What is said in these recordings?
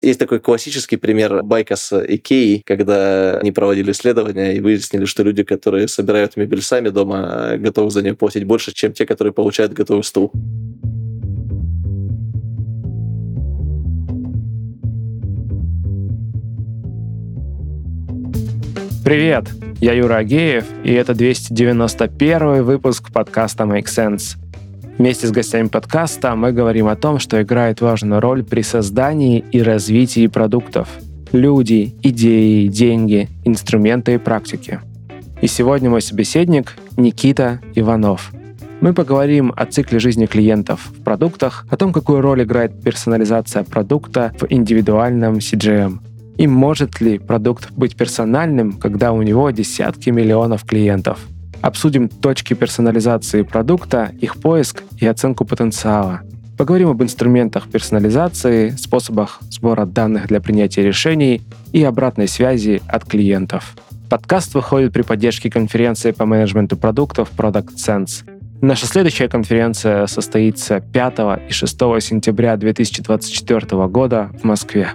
Есть такой классический пример байка с Икеей, когда они проводили исследования и выяснили, что люди, которые собирают мебель сами дома, готовы за нее платить больше, чем те, которые получают готовый стул. Привет, я Юра Агеев, и это 291 выпуск подкаста Make Sense. Вместе с гостями подкаста мы говорим о том, что играет важную роль при создании и развитии продуктов. Люди, идеи, деньги, инструменты и практики. И сегодня мой собеседник Никита Иванов. Мы поговорим о цикле жизни клиентов в продуктах, о том, какую роль играет персонализация продукта в индивидуальном CGM, и может ли продукт быть персональным, когда у него десятки миллионов клиентов. Обсудим точки персонализации продукта, их поиск и оценку потенциала. Поговорим об инструментах персонализации, способах сбора данных для принятия решений и обратной связи от клиентов. Подкаст выходит при поддержке конференции по менеджменту продуктов Product Sense. Наша следующая конференция состоится 5 и 6 сентября 2024 года в Москве.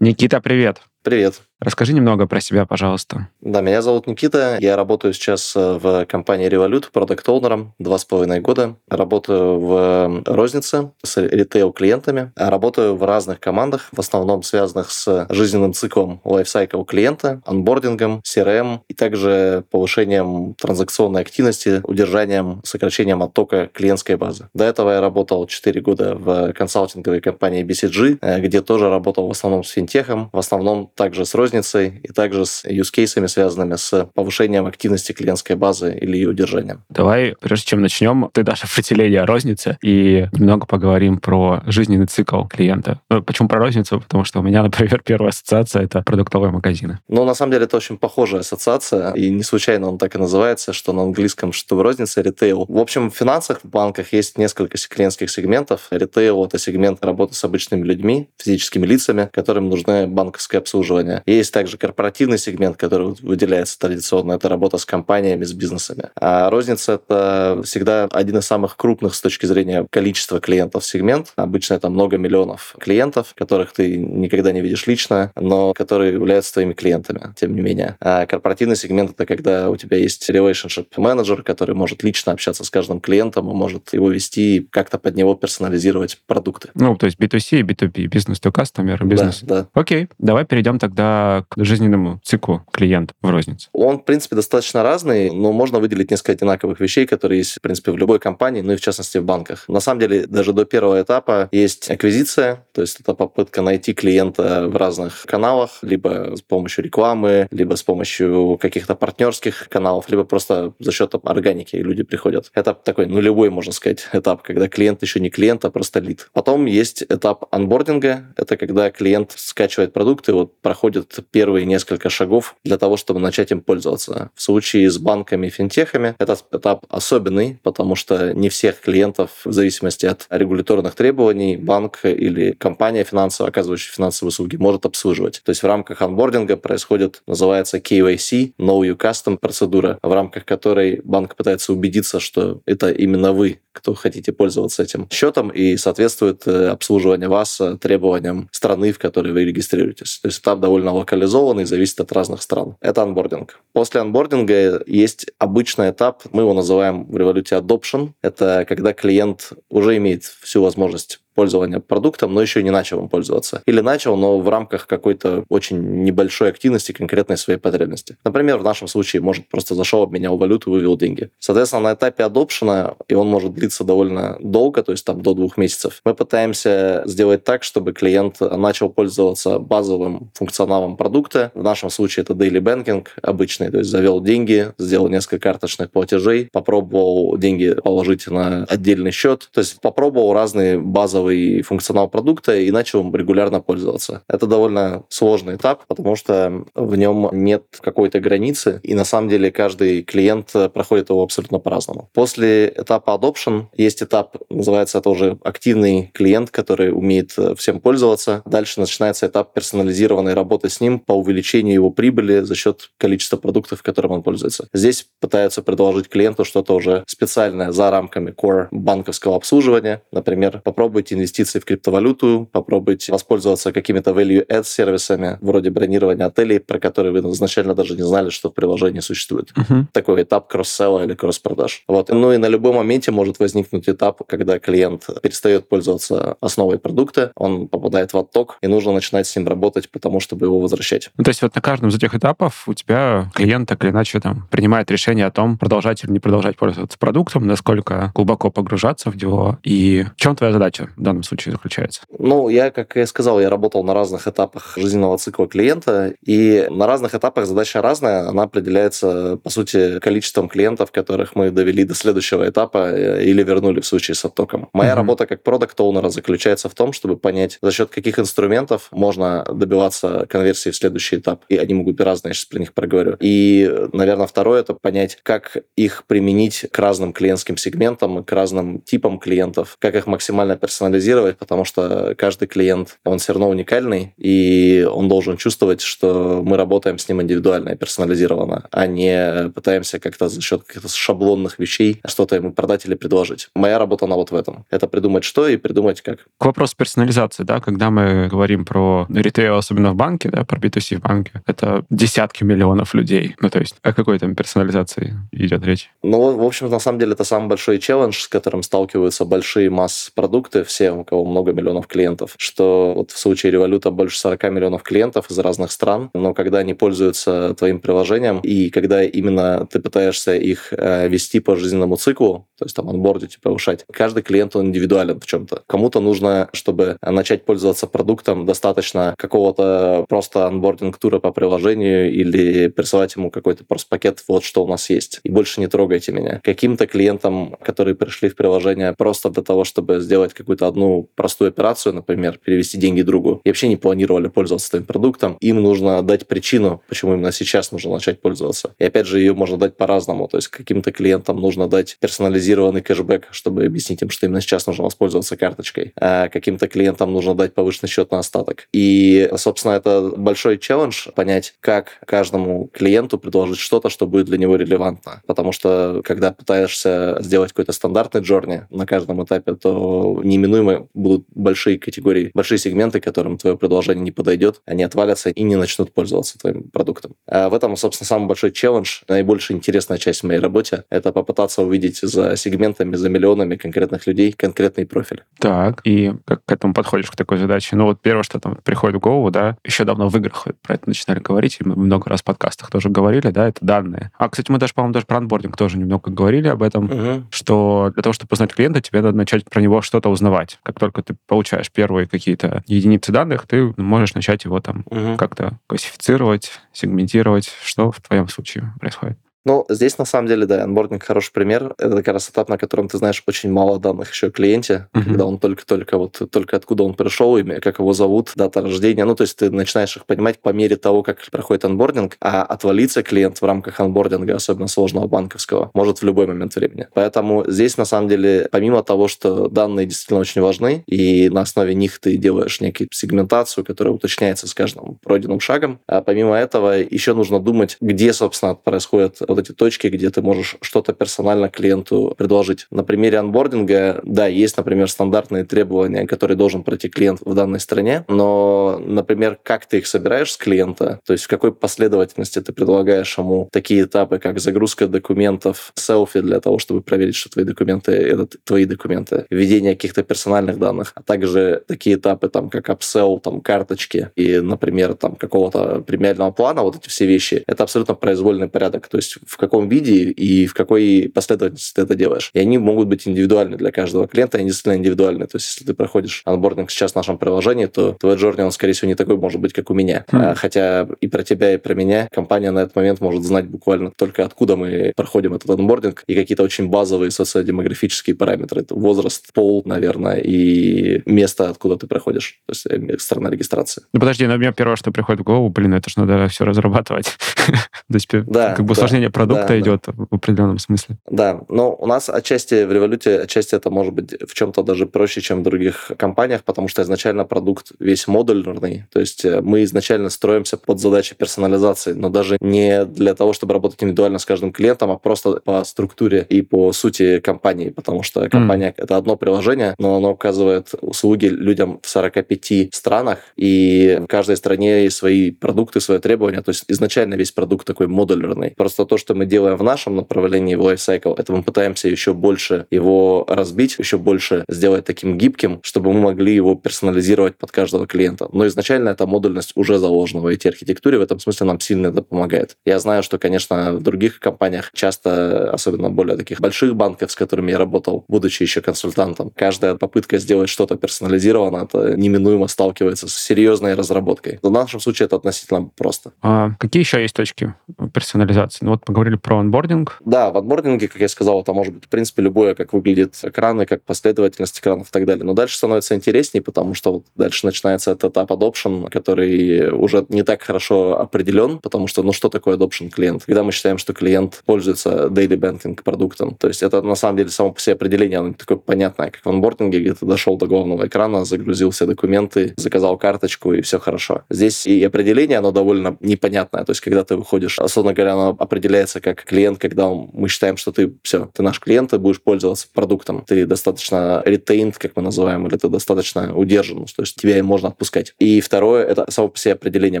Никита, привет. Привет. Расскажи немного про себя, пожалуйста. Да, меня зовут Никита. Я работаю сейчас э, в компании Revolut продукт оунером два с половиной года. Работаю в рознице с ритейл-клиентами. Работаю в разных командах, в основном связанных с жизненным циклом лайфсайкл клиента, анбордингом, CRM и также повышением транзакционной активности, удержанием, сокращением оттока клиентской базы. До этого я работал 4 года в консалтинговой компании BCG, э, где тоже работал в основном с финтехом, в основном также с розницей розницей и также с use-кейсами, связанными с повышением активности клиентской базы или ее удержанием. Давай, прежде чем начнем, ты дашь определение о рознице и немного поговорим про жизненный цикл клиента. Ну, почему про розницу? Потому что у меня, например, первая ассоциация — это продуктовые магазины. Ну, на самом деле, это очень похожая ассоциация, и не случайно он так и называется, что на английском, что в рознице, ритейл. В общем, в финансах, в банках есть несколько клиентских сегментов. Ритейл — это сегмент работы с обычными людьми, физическими лицами, которым нужны банковское обслуживание. И есть также корпоративный сегмент, который выделяется традиционно. Это работа с компаниями, с бизнесами. А розница — это всегда один из самых крупных с точки зрения количества клиентов сегмент. Обычно это много миллионов клиентов, которых ты никогда не видишь лично, но которые являются твоими клиентами, тем не менее. А корпоративный сегмент — это когда у тебя есть relationship менеджер, который может лично общаться с каждым клиентом и может его вести и как-то под него персонализировать продукты. Ну, то есть B2C и B2B, бизнес to customer, бизнес. Да, да. Окей, давай перейдем тогда к жизненному циклу клиента в рознице? Он, в принципе, достаточно разный, но можно выделить несколько одинаковых вещей, которые есть, в принципе, в любой компании, ну и в частности в банках. На самом деле, даже до первого этапа есть аквизиция, то есть это попытка найти клиента в разных каналах, либо с помощью рекламы, либо с помощью каких-то партнерских каналов, либо просто за счет органики люди приходят. Это такой нулевой, можно сказать, этап, когда клиент еще не клиент, а просто лид. Потом есть этап анбординга, это когда клиент скачивает продукты, вот проходит первые несколько шагов для того, чтобы начать им пользоваться. В случае с банками и финтехами этот этап особенный, потому что не всех клиентов, в зависимости от регуляторных требований, банк или компания финансовая, оказывающая финансовые услуги, может обслуживать. То есть в рамках анбординга происходит, называется KYC, Know You Custom процедура, в рамках которой банк пытается убедиться, что это именно вы, кто хотите пользоваться этим счетом и соответствует э, обслуживание вас э, требованиям страны, в которой вы регистрируетесь. То есть этап довольно локализованный, зависит от разных стран. Это анбординг. После анбординга есть обычный этап, мы его называем в революции adoption. Это когда клиент уже имеет всю возможность пользования продуктом, но еще не начал им пользоваться. Или начал, но в рамках какой-то очень небольшой активности конкретной своей потребности. Например, в нашем случае, может, просто зашел, обменял валюту, вывел деньги. Соответственно, на этапе адопшена, и он может длиться довольно долго, то есть там до двух месяцев, мы пытаемся сделать так, чтобы клиент начал пользоваться базовым функционалом продукта. В нашем случае это daily banking обычный, то есть завел деньги, сделал несколько карточных платежей, попробовал деньги положить на отдельный счет, то есть попробовал разные базовые базовый функционал продукта и начал регулярно пользоваться. Это довольно сложный этап, потому что в нем нет какой-то границы, и на самом деле каждый клиент проходит его абсолютно по-разному. После этапа adoption есть этап, называется это уже активный клиент, который умеет всем пользоваться. Дальше начинается этап персонализированной работы с ним по увеличению его прибыли за счет количества продуктов, которым он пользуется. Здесь пытаются предложить клиенту что-то уже специальное за рамками core банковского обслуживания. Например, попробуйте попробуйте инвестиции в криптовалюту, попробуйте воспользоваться какими-то value-add сервисами, вроде бронирования отелей, про которые вы изначально даже не знали, что в приложении существует. Uh-huh. Такой этап кросс-селла или кросс-продаж. Вот. Ну и на любом моменте может возникнуть этап, когда клиент перестает пользоваться основой продукта, он попадает в отток, и нужно начинать с ним работать, потому чтобы его возвращать. Ну, то есть вот на каждом из этих этапов у тебя клиент так или иначе там принимает решение о том, продолжать или не продолжать пользоваться продуктом, насколько глубоко погружаться в него, и в чем твоя задача в данном случае заключается? Ну, я, как я сказал, я работал на разных этапах жизненного цикла клиента, и на разных этапах задача разная, она определяется, по сути, количеством клиентов, которых мы довели до следующего этапа э, или вернули в случае с оттоком. Моя mm-hmm. работа как продукт оунера заключается в том, чтобы понять, за счет каких инструментов можно добиваться конверсии в следующий этап. И они могут быть разные, я сейчас про них проговорю. И, наверное, второе — это понять, как их применить к разным клиентским сегментам, к разным типам клиентов, как их максимально персонализировать, потому что каждый клиент, он все равно уникальный, и он должен чувствовать, что мы работаем с ним индивидуально и персонализированно, а не пытаемся как-то за счет каких-то шаблонных вещей что-то ему продать или предложить. Моя работа, она вот в этом. Это придумать что и придумать как. К вопросу персонализации, да, когда мы говорим про ритейл, особенно в банке, да, про B2C в банке, это десятки миллионов людей. Ну, то есть о какой там персонализации идет речь? Ну, в общем, на самом деле, это самый большой челлендж, с которым сталкиваются большие масс-продукты, все, у кого много миллионов клиентов, что вот в случае революта больше 40 миллионов клиентов из разных стран, но когда они пользуются твоим приложением, и когда именно ты пытаешься их э, вести по жизненному циклу, то есть там анбордить и повышать, каждый клиент, он индивидуален в чем-то. Кому-то нужно, чтобы начать пользоваться продуктом, достаточно какого-то просто анбординг-тура по приложению или присылать ему какой-то просто пакет, вот что у нас есть, и больше не трогайте меня. Каким-то клиентам, которые пришли в приложение просто для того, чтобы сделать какую-то одну простую операцию, например, перевести деньги другу, и вообще не планировали пользоваться твоим продуктом, им нужно дать причину, почему именно сейчас нужно начать пользоваться. И опять же, ее можно дать по-разному. То есть каким-то клиентам нужно дать персонализированный кэшбэк, чтобы объяснить им, что именно сейчас нужно воспользоваться карточкой. А каким-то клиентам нужно дать повышенный счет на остаток. И, собственно, это большой челлендж понять, как каждому клиенту предложить что-то, что будет для него релевантно. Потому что, когда пытаешься сделать какой-то стандартный джорни на каждом этапе, то неминуемо будут большие категории, большие сегменты, которым твое предложение не подойдет, они отвалятся и не начнут пользоваться твоим продуктом. А в этом, собственно, самый большой челлендж, наибольшая интересная часть в моей работе, это попытаться увидеть за сегментами, за миллионами конкретных людей конкретный профиль. Так, и как к этому подходишь, к такой задаче? Ну вот первое, что там приходит в голову, да, еще давно в играх про это начинали говорить, и мы много раз в подкастах тоже говорили, да, это данные. А, кстати, мы даже, по-моему, даже про анбординг тоже немного говорили об этом, угу. что для того, чтобы познать клиента, тебе надо начать про него что-то узнавать. Как только ты получаешь первые какие-то единицы данных, ты можешь начать его там угу. как-то классифицировать, сегментировать, что в твоем случае происходит. Ну, здесь на самом деле, да, анбординг хороший пример. Это как раз этап, на котором ты знаешь очень мало данных еще о клиенте, uh-huh. когда он только-только вот, только откуда он пришел, имя, как его зовут, дата рождения. Ну, то есть ты начинаешь их понимать по мере того, как проходит анбординг, а отвалиться клиент в рамках анбординга, особенно сложного банковского, может в любой момент времени. Поэтому здесь, на самом деле, помимо того, что данные действительно очень важны, и на основе них ты делаешь некую сегментацию, которая уточняется с каждым пройденным шагом, а помимо этого еще нужно думать, где, собственно, происходит вот эти точки, где ты можешь что-то персонально клиенту предложить. На примере анбординга, да, есть, например, стандартные требования, которые должен пройти клиент в данной стране, но, например, как ты их собираешь с клиента, то есть в какой последовательности ты предлагаешь ему такие этапы, как загрузка документов, селфи для того, чтобы проверить, что твои документы — это твои документы, введение каких-то персональных данных, а также такие этапы, там, как upsell, там, карточки и, например, там, какого-то премиального плана, вот эти все вещи, это абсолютно произвольный порядок. То есть в каком виде и в какой последовательности ты это делаешь. И они могут быть индивидуальны для каждого клиента, они действительно индивидуальны. То есть, если ты проходишь анбординг сейчас в нашем приложении, то твой джорни, он, скорее всего, не такой может быть, как у меня. Mm. Хотя и про тебя, и про меня компания на этот момент может знать буквально только откуда мы проходим этот анбординг и какие-то очень базовые социодемографические параметры. Это возраст, пол, наверное, и место, откуда ты проходишь. То есть э, страна регистрации. Ну, подожди, на меня первое, что приходит в голову, блин, это же надо все разрабатывать. То есть, да, как бы усложнение развитие продукта да, идет да. в определенном смысле. Да, но у нас отчасти в революте, отчасти это может быть в чем-то даже проще, чем в других компаниях, потому что изначально продукт весь модульный, то есть э, мы изначально строимся под задачи персонализации, но даже не для того, чтобы работать индивидуально с каждым клиентом, а просто по структуре и по сути компании, потому что компания mm. это одно приложение, но оно оказывает услуги людям в 45 странах, и в каждой стране есть свои продукты, свои требования, то есть изначально весь продукт такой модульный. Просто то, что мы делаем в нашем направлении в Lifecycle, это мы пытаемся еще больше его разбить, еще больше сделать таким гибким, чтобы мы могли его персонализировать под каждого клиента. Но изначально эта модульность уже заложена в IT-архитектуре, в этом смысле нам сильно это помогает. Я знаю, что, конечно, в других компаниях часто, особенно более таких больших банков, с которыми я работал, будучи еще консультантом, каждая попытка сделать что-то персонализировано, это неминуемо сталкивается с серьезной разработкой. В нашем случае это относительно просто. А какие еще есть точки персонализации? Ну вот мы говорили про онбординг. Да, в онбординге, как я сказал, это может быть, в принципе, любое, как выглядит экраны, как последовательность экранов и так далее. Но дальше становится интереснее, потому что вот дальше начинается этот этап adoption, который уже не так хорошо определен, потому что, ну, что такое adoption клиент? Когда мы считаем, что клиент пользуется daily banking продуктом. То есть это на самом деле само по себе определение, оно не такое понятное, как в онбординге, где ты дошел до главного экрана, загрузил все документы, заказал карточку и все хорошо. Здесь и определение, оно довольно непонятное. То есть когда ты выходишь, особенно говоря, оно определяется как клиент, когда мы считаем, что ты все, ты наш клиент, ты будешь пользоваться продуктом, ты достаточно retained, как мы называем, или ты достаточно удержан, то есть тебя и можно отпускать. И второе, это само по себе определение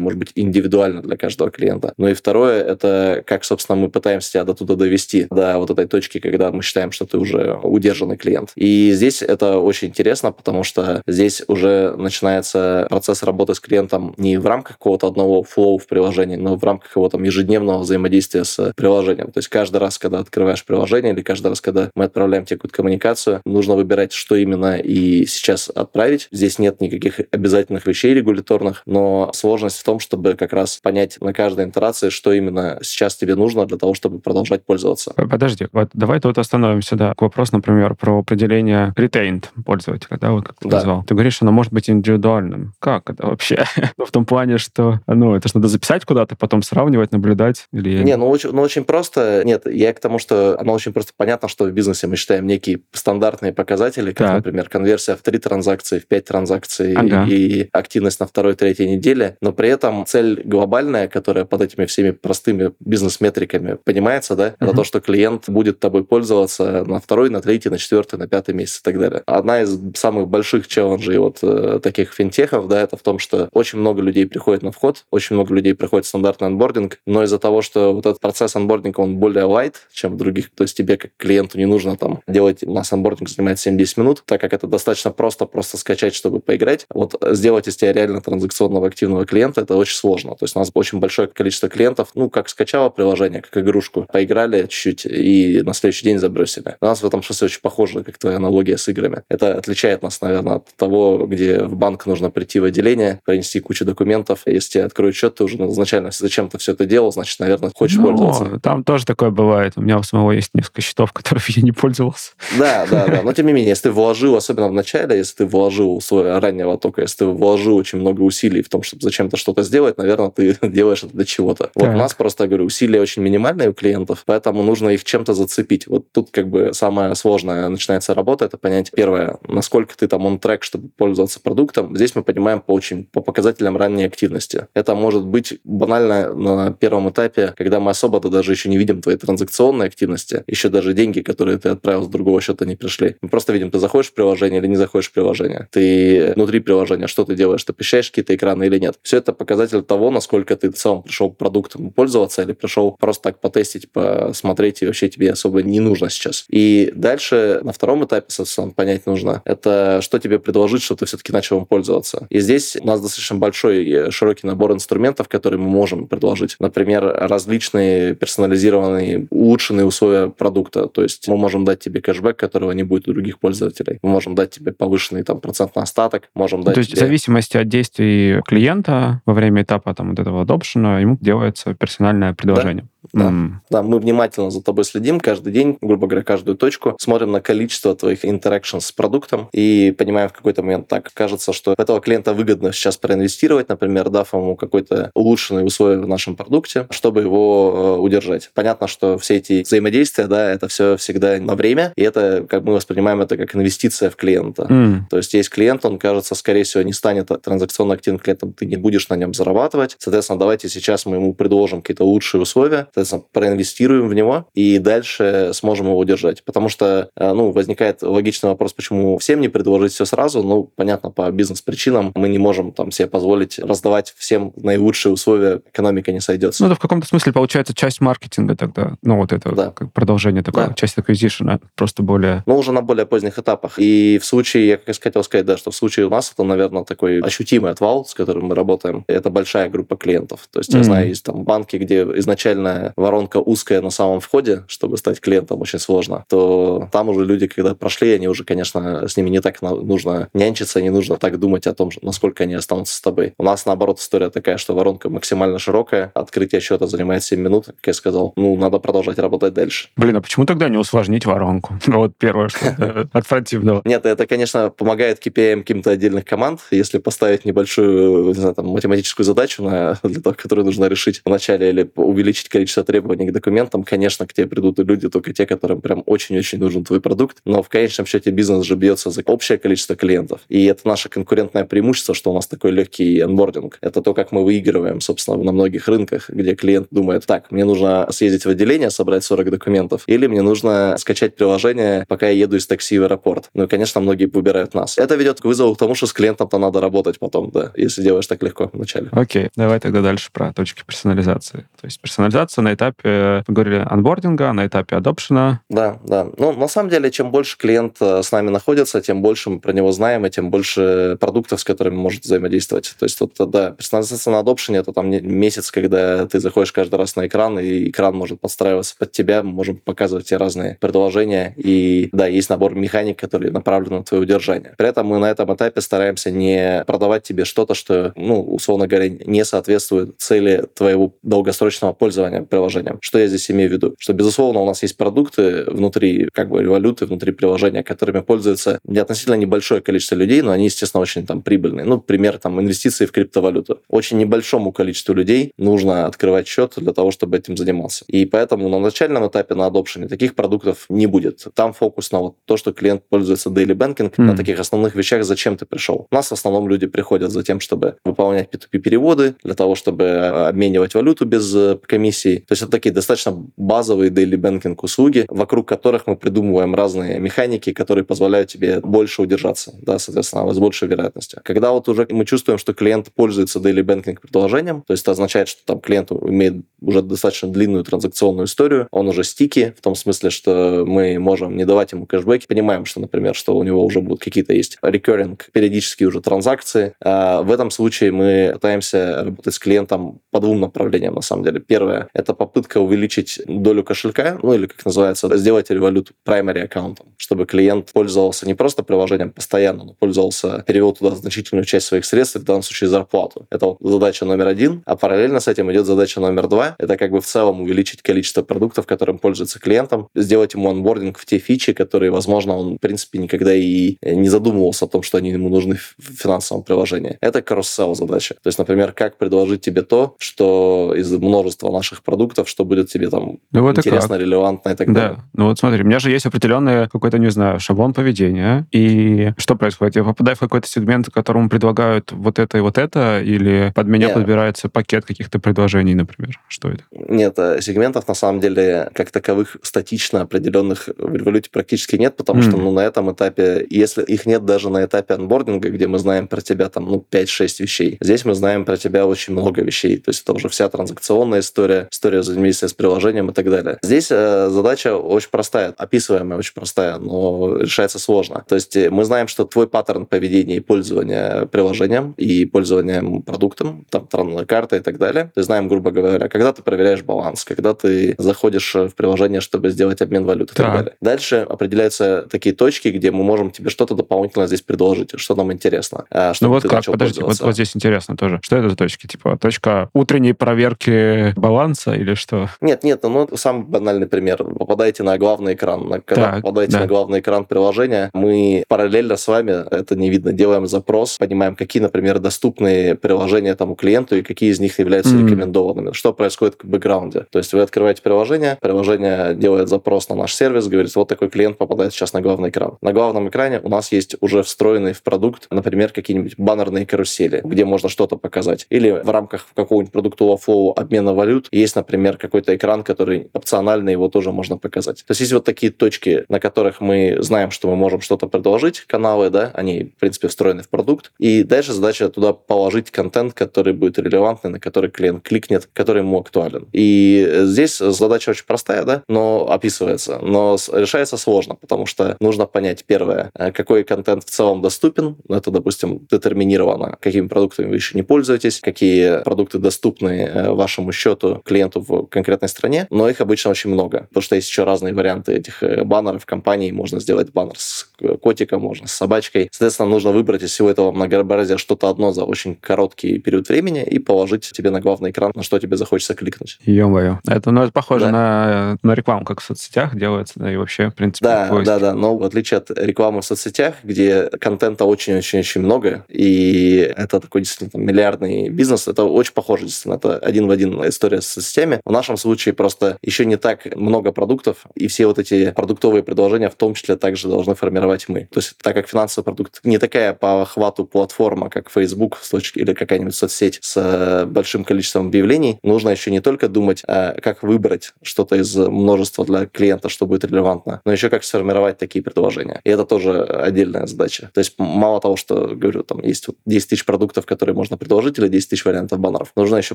может быть индивидуально для каждого клиента. Ну и второе, это как, собственно, мы пытаемся тебя до туда довести, до вот этой точки, когда мы считаем, что ты уже удержанный клиент. И здесь это очень интересно, потому что здесь уже начинается процесс работы с клиентом не в рамках какого-то одного флоу в приложении, но в рамках его там ежедневного взаимодействия с приложением. То есть каждый раз, когда открываешь приложение или каждый раз, когда мы отправляем тебе какую-то коммуникацию, нужно выбирать, что именно и сейчас отправить. Здесь нет никаких обязательных вещей регуляторных, но сложность в том, чтобы как раз понять на каждой итерации, что именно сейчас тебе нужно для того, чтобы продолжать пользоваться. Подожди, вот давай тут остановимся, да. Вопрос, например, про определение retained пользователя, да, вот как ты да. назвал. Ты говоришь, оно может быть индивидуальным. Как это вообще? ну, в том плане, что, ну, это же надо записать куда-то, потом сравнивать, наблюдать? Или... Не, ну очень, ну очень просто. Нет, я к тому, что оно очень просто понятно, что в бизнесе мы считаем некие стандартные показатели, как, так. например, конверсия в три транзакции, в пять транзакций ага. и активность на второй, третьей неделе. Но при этом цель глобальная, которая под этими всеми простыми бизнес-метриками понимается, да, угу. это то, что клиент будет тобой пользоваться на второй, на третий, на четвертый, на пятый месяц и так далее. Одна из самых больших челленджей вот э, таких финтехов, да, это в том, что очень много людей приходит на вход, очень много людей приходит в стандартный анбординг, но из-за того, что вот этот процесс анбординга, он более light, чем в других, то есть тебе как клиенту не нужно там делать, у нас анбординг занимает 7-10 минут, так как это достаточно просто, просто скачать, чтобы поиграть. Вот сделать из тебя реально транзакционного активного клиента, это очень сложно. То есть у нас очень большое количество клиентов, ну, как скачало приложение, как игрушку, поиграли чуть-чуть и на следующий день забросили. У нас в этом смысле очень похоже, как твоя аналогия с играми. Это отличает нас, наверное, от того, где в банк нужно прийти в отделение, принести кучу документов. Если тебе откроют счет, ты уже изначально зачем-то все это делал, значит, наверное, хочешь ну, пользоваться. Там тоже такое бывает. У меня у самого есть несколько счетов, которых я не пользовался. Да, да, да. Но тем не менее, если ты вложил, особенно в начале, если ты вложил свой раннего тока, если ты вложил очень много усилий в том, чтобы зачем-то что-то сделать, наверное, ты делаешь это для чего-то. Вот у нас просто, говорю, усилия очень минимальные у клиентов, поэтому нужно их чем-то зацепить. Вот тут как бы самое сложное начинается работа, это понять, первое, насколько ты там он трек, чтобы пользоваться продуктом. Здесь мы понимаем по очень по показателям ранней активности. Это может быть банально на первом этапе, когда мы особо-то даже еще не видим твоей транзакционной активности, еще даже деньги, которые ты отправил с другого счета, не пришли. Мы просто видим, ты заходишь в приложение или не заходишь в приложение. Ты внутри приложения что ты делаешь, ты посещаешь какие-то экраны или нет. Все это показатель того, насколько ты сам пришел продуктом пользоваться или пришел просто так потестить, посмотреть, и вообще тебе особо не нужно сейчас. И дальше на втором этапе, собственно, понять нужно, это что тебе предложить, что ты все-таки начал им пользоваться. И здесь у нас достаточно большой широкий набор инструментов, которые мы можем предложить. Например, различные персонализированные, улучшенные условия продукта. То есть мы можем дать тебе кэшбэк, которого не будет у других пользователей. Мы можем дать тебе повышенный там процент на остаток, можем дать То есть тебе... в зависимости от действий клиента во время этапа там вот этого adoption ему делается персональное предложение. Да? Да. Mm. да, мы внимательно за тобой следим каждый день, грубо говоря, каждую точку, смотрим на количество твоих интеракшн с продуктом и понимаем в какой-то момент, так, кажется, что этого клиента выгодно сейчас проинвестировать, например, дав ему какой-то улучшенный условия в нашем продукте, чтобы его э, удержать. Понятно, что все эти взаимодействия, да, это все всегда на время, и это, как мы воспринимаем это как инвестиция в клиента. Mm. То есть есть клиент, он, кажется, скорее всего, не станет транзакционно активным клиентом, ты не будешь на нем зарабатывать. Соответственно, давайте сейчас мы ему предложим какие-то лучшие условия, соответственно, проинвестируем в него и дальше сможем его удержать. Потому что, э, ну, возникает логичный вопрос, почему всем не предложить все сразу. Ну, понятно, по бизнес-причинам мы не можем там себе позволить раздавать всем наилучшие условия, экономика не сойдется. Ну, это в каком-то смысле получается часть маркетинга тогда. Ну, вот это да. продолжение такое, да. часть acquisition, просто более... Ну, уже на более поздних этапах. И в случае, я как хотел сказать, да, что в случае у нас это, наверное, такой ощутимый отвал, с которым мы работаем. Это большая группа клиентов. То есть, mm-hmm. я знаю, есть там банки, где изначально воронка узкая на самом входе, чтобы стать клиентом очень сложно, то там уже люди, когда прошли, они уже, конечно, с ними не так нужно нянчиться, не нужно так думать о том, насколько они останутся с тобой. У нас, наоборот, история такая, что воронка максимально широкая, открытие счета занимает 7 минут, как я сказал. Ну, надо продолжать работать дальше. Блин, а почему тогда не усложнить воронку? Вот первое, что от противного. Нет, это, конечно, помогает KPI каким-то отдельных команд. Если поставить небольшую, не знаю, там, математическую задачу, на, для того, которую нужно решить вначале, или увеличить количество требований к документам, конечно, к тебе придут люди, только те, которым прям очень-очень нужен твой продукт. Но в конечном счете бизнес же бьется за общее количество клиентов. И это наше конкурентное преимущество, что у нас такой легкий анбординг. Это то, как мы выигрываем, собственно, на многих рынках, где клиент думает, так, мне нужно съездить в отделение, собрать 40 документов, или мне нужно скачать приложение, пока я еду из такси в аэропорт. Ну и, конечно, многие выбирают нас. Это ведет к вызову к тому, что с клиентом-то надо работать потом, да, если делаешь так легко вначале. Окей, okay. давай тогда дальше про точки персонализации. То есть персонализация на этапе, мы говорили, анбординга, на этапе адопшена. Да, да. Ну, на самом деле, чем больше клиент э, с нами находится, тем больше мы про него знаем, и тем больше продуктов, с которыми может взаимодействовать. То есть вот, да, персонализация на адопшене это там месяц, когда ты заходишь каждый раз на экран, и экран может подстраиваться под тебя, мы можем показывать тебе разные предложения, и да, есть набор механик, которые направлены на твое удержание. При этом мы на этом этапе стараемся не продавать тебе что-то, что, ну, условно говоря, не соответствует цели твоего долгосрочного пользования приложением. Что я здесь имею в виду? Что, безусловно, у нас есть продукты внутри, как бы, валюты, внутри приложения, которыми пользуются не относительно небольшое количество людей, но они, естественно, очень там прибыльные. Ну, пример, там, инвестиции в криптовалюту. Очень небольшому количеству людей нужно открывать счет для того, чтобы этим занимался. И поэтому на начальном этапе, на адопшене, таких продуктов не будет. Там фокус на вот то, что клиент пользуется daily banking, mm. на таких основных вещах, зачем ты пришел. У нас в основном люди приходят за тем, чтобы выполнять P2P-переводы, для того, чтобы э, обменивать валюту без э, комиссий. То есть это такие достаточно базовые daily banking услуги, вокруг которых мы придумываем разные механики, которые позволяют тебе больше удержаться, да, соответственно, с большей вероятностью. Когда вот уже мы чувствуем, что клиент пользуется daily banking предложением, то есть это означает, что там клиент имеет уже достаточно длинную транзакционную историю, он уже стики, в том смысле, что мы можем не давать ему кэшбэки, понимаем, что, например, что у него уже будут какие-то есть recurring, периодические уже транзакции. А в этом случае мы пытаемся работать с клиентом по двум направлениям, на самом деле. Первое — это попытка увеличить долю кошелька, ну или, как называется, сделать револют primary аккаунтом, чтобы клиент пользовался не просто приложением постоянно, но пользовался, перевел туда значительную часть своих средств, в данном случае зарплату. Это вот задача номер один, а параллельно с этим идет задача номер два. Это как бы в целом увеличить количество продуктов, которым пользуется клиентом, сделать ему онбординг в те фичи, которые, возможно, он, в принципе, никогда и не задумывался о том, что они ему нужны в финансовом приложении. Это кросс-селл задача. То есть, например, как предложить тебе то, что из множества наших продуктов, что будет тебе там ну, вот интересно, как. релевантно и так да. далее. Ну вот смотри, у меня же есть определенный какой-то, не знаю, шаблон поведения. И что происходит? Я попадаю в какой-то сегмент, которому предлагают вот это и вот это, или под меня Нет. подбирается пакет каких-то предложений, например? Что это? Нет, э, сегментов на самом деле как таковых статично определенных в революте практически нет, потому mm. что ну, на этом этапе, если их нет даже на этапе анбординга, где мы знаем про тебя там ну 5-6 вещей, здесь мы знаем про тебя очень много вещей. То есть это уже вся транзакционная история, история взаимодействия с приложением и так далее. Здесь э, задача очень простая, описываемая очень простая, но решается сложно. То есть э, мы знаем, что твой паттерн поведения и пользования приложением и пользованием продуктом, там, карта и так далее. То есть знаем, грубо говоря, когда ты проверяешь баланс, когда ты заходишь в приложение, чтобы сделать обмен валют и так, так далее. Дальше определяются такие точки, где мы можем тебе что-то дополнительно здесь предложить, что нам интересно. Э, ну вот как, подожди, вот, вот здесь интересно тоже. Что это за точки? Типа точка утренней проверки баланса или что? Нет, нет, ну, самый банальный пример. Попадаете на главный экран. Когда так, попадаете да. на главный экран приложения, мы параллельно с вами, это не видно, делаем запрос, понимаем, какие, например, доступные приложения тому клиенту и какие из них являются mm. рекомендованными. Что происходит в бэкграунде. То есть вы открываете приложение, приложение делает запрос на наш сервис, говорит, вот такой клиент попадает сейчас на главный экран. На главном экране у нас есть уже встроенный в продукт, например, какие-нибудь баннерные карусели, где можно что-то показать. Или в рамках какого-нибудь продуктового флоу обмена валют есть, например, какой-то экран, который опционально его тоже можно показать. То есть есть вот такие точки, на которых мы знаем, что мы можем что-то предложить, каналы, да, они, в принципе, встроены в продукт. И дальше задача туда положить контент, который будет релевантный, на который клиент кликнет, который ему актуален. И здесь задача очень простая, да, но описывается, но решается сложно, потому что нужно понять, первое, э, какой контент в целом доступен, это, допустим, детерминировано, какими продуктами вы еще не пользуетесь, какие продукты доступны э, вашему счету клиенту в конкретной стране, но их обычно очень много, потому что есть еще разные варианты этих э, баннеров компании, можно сделать баннер с котиком, можно с собачкой. Соответственно, нужно выбрать из всего этого многообразия что-то одно за очень короткий период времени и положить тебе на главный экран, на что тебе захочется кликнуть. Ё-моё. Это, ну, это похоже да. на, на рекламу, как в соцсетях делается, да, и вообще, в принципе, Да, да, да. Но в отличие от рекламы в соцсетях, где контента очень-очень-очень много, и это такой действительно миллиардный бизнес, это очень похоже, действительно, это один в один история с соцсетями. В нашем случае просто еще не так много продуктов, и все вот эти продуктовые предложения в том числе также должны формировать мы. То есть так как финансовый продукт не такая по охвату платформа, как Facebook или какая-нибудь соцсеть с э, большим количеством объявлений, нужно еще не только думать, а как выбрать что-то из множества для клиента, что будет релевантно, но еще как сформировать такие предложения. И это тоже отдельная задача. То есть мало того, что, говорю, там есть 10 тысяч продуктов, которые можно предложить, или 10 тысяч вариантов баннеров, нужно еще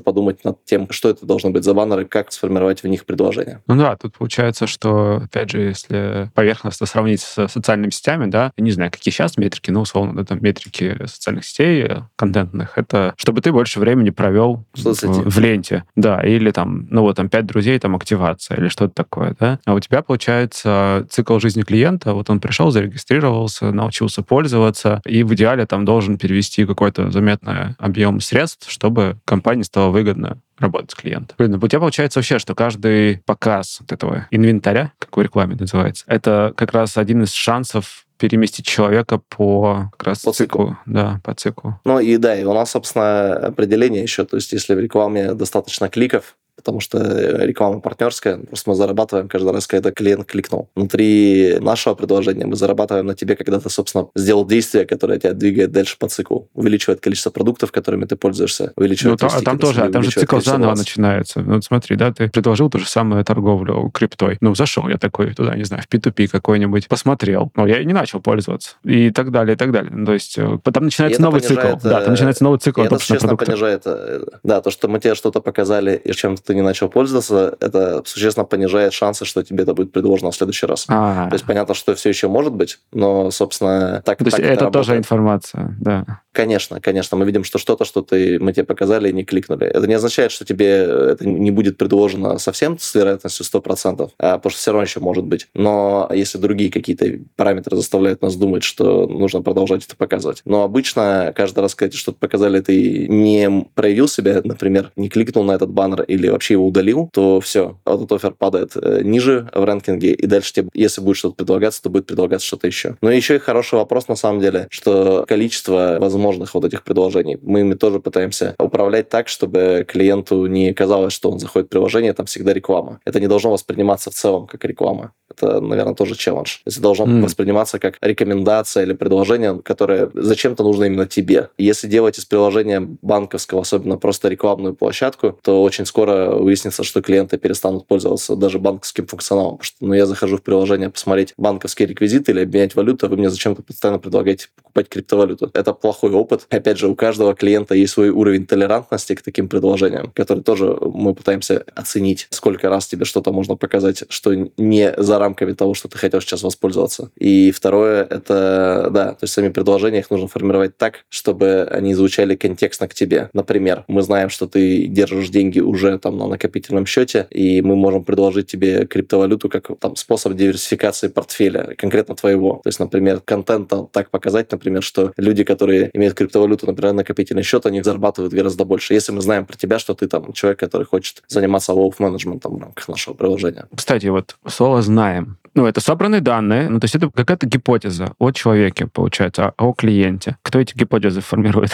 подумать над тем, что это должно быть за баннеры, как сформировать в них предложение. Ну да, тут получается, что, опять же, если поверхностно сравнить с социальными сетями, да, не знаю, какие сейчас метрики, но условно, да, там метрики социальных сетей, контентных, это чтобы ты больше времени провел в, в ленте, да, или там, ну вот там пять друзей, там активация или что-то такое, да. А у тебя получается цикл жизни клиента, вот он пришел, зарегистрировался, научился пользоваться, и в идеале там должен перевести какой-то заметный объем средств, чтобы компании стало выгодно работать с клиентом. Блин, у тебя получается вообще, что каждый показ вот этого инвентаря, как в рекламе называется, это как раз один из шансов переместить человека по как раз по циклу. циклу. Да, по циклу. Ну и да, и у нас, собственно, определение еще, то есть если в рекламе достаточно кликов, потому что реклама партнерская, просто мы зарабатываем каждый раз, когда клиент кликнул. Внутри нашего предложения мы зарабатываем на тебе, когда ты, собственно, сделал действие, которое тебя двигает дальше по циклу, увеличивает количество продуктов, которыми ты пользуешься, увеличивает... Ну, а там тоже, а там же цикл заново раз. начинается. Ну, вот смотри, да, ты предложил то же самое торговлю криптой. Ну, зашел я такой туда, не знаю, в P2P какой-нибудь, посмотрел, но я не начал пользоваться. И так далее, и так далее. Ну, то есть э, там начинается новый цикл. Да, там начинается новый цикл. И это, честно, понижает... Э, да, то, что мы тебе что-то показали, и чем ты не начал пользоваться, это существенно понижает шансы, что тебе это будет предложено в следующий раз. А-а-а. То есть понятно, что все еще может быть, но, собственно, так То есть так это, это тоже информация, да. Конечно, конечно. Мы видим, что что-то, что ты, мы тебе показали и не кликнули. Это не означает, что тебе это не будет предложено совсем с вероятностью 100%, а, потому что все равно еще может быть. Но если другие какие-то параметры заставляют нас думать, что нужно продолжать это показывать. Но обычно каждый раз, когда тебе что-то показали, ты не проявил себя, например, не кликнул на этот баннер или вообще его удалил, то все, этот офер падает э, ниже в рэнкинге, и дальше тебе, если будет что-то предлагаться, то будет предлагаться что-то еще. Но еще и хороший вопрос на самом деле, что количество возможных вот этих предложений, мы ими тоже пытаемся управлять так, чтобы клиенту не казалось, что он заходит в приложение, там всегда реклама. Это не должно восприниматься в целом как реклама. Это, наверное, тоже челлендж. Это должно mm. восприниматься как рекомендация или предложение, которое зачем-то нужно именно тебе. Если делать из приложения банковского, особенно просто рекламную площадку, то очень скоро выяснится, что клиенты перестанут пользоваться даже банковским функционалом. Потому что ну, я захожу в приложение посмотреть банковские реквизиты или обменять валюту, а вы мне зачем-то постоянно предлагаете покупать криптовалюту. Это плохой опыт. Опять же, у каждого клиента есть свой уровень толерантности к таким предложениям, который тоже мы пытаемся оценить, сколько раз тебе что-то можно показать, что не за рамками того, что ты хотел сейчас воспользоваться. И второе, это, да, то есть сами предложения их нужно формировать так, чтобы они звучали контекстно к тебе. Например, мы знаем, что ты держишь деньги уже там на накопительном счете, и мы можем предложить тебе криптовалюту как там способ диверсификации портфеля, конкретно твоего. То есть, например, контента так показать, например, что люди, которые имеют криптовалюту, например, накопительный счет, они зарабатывают гораздо больше. Если мы знаем про тебя, что ты там человек, который хочет заниматься wealth менеджментом в рамках нашего приложения. Кстати, вот слово «знаем». Ну, это собранные данные, ну, то есть это какая-то гипотеза о человеке, получается, о клиенте. Кто эти гипотезы формирует?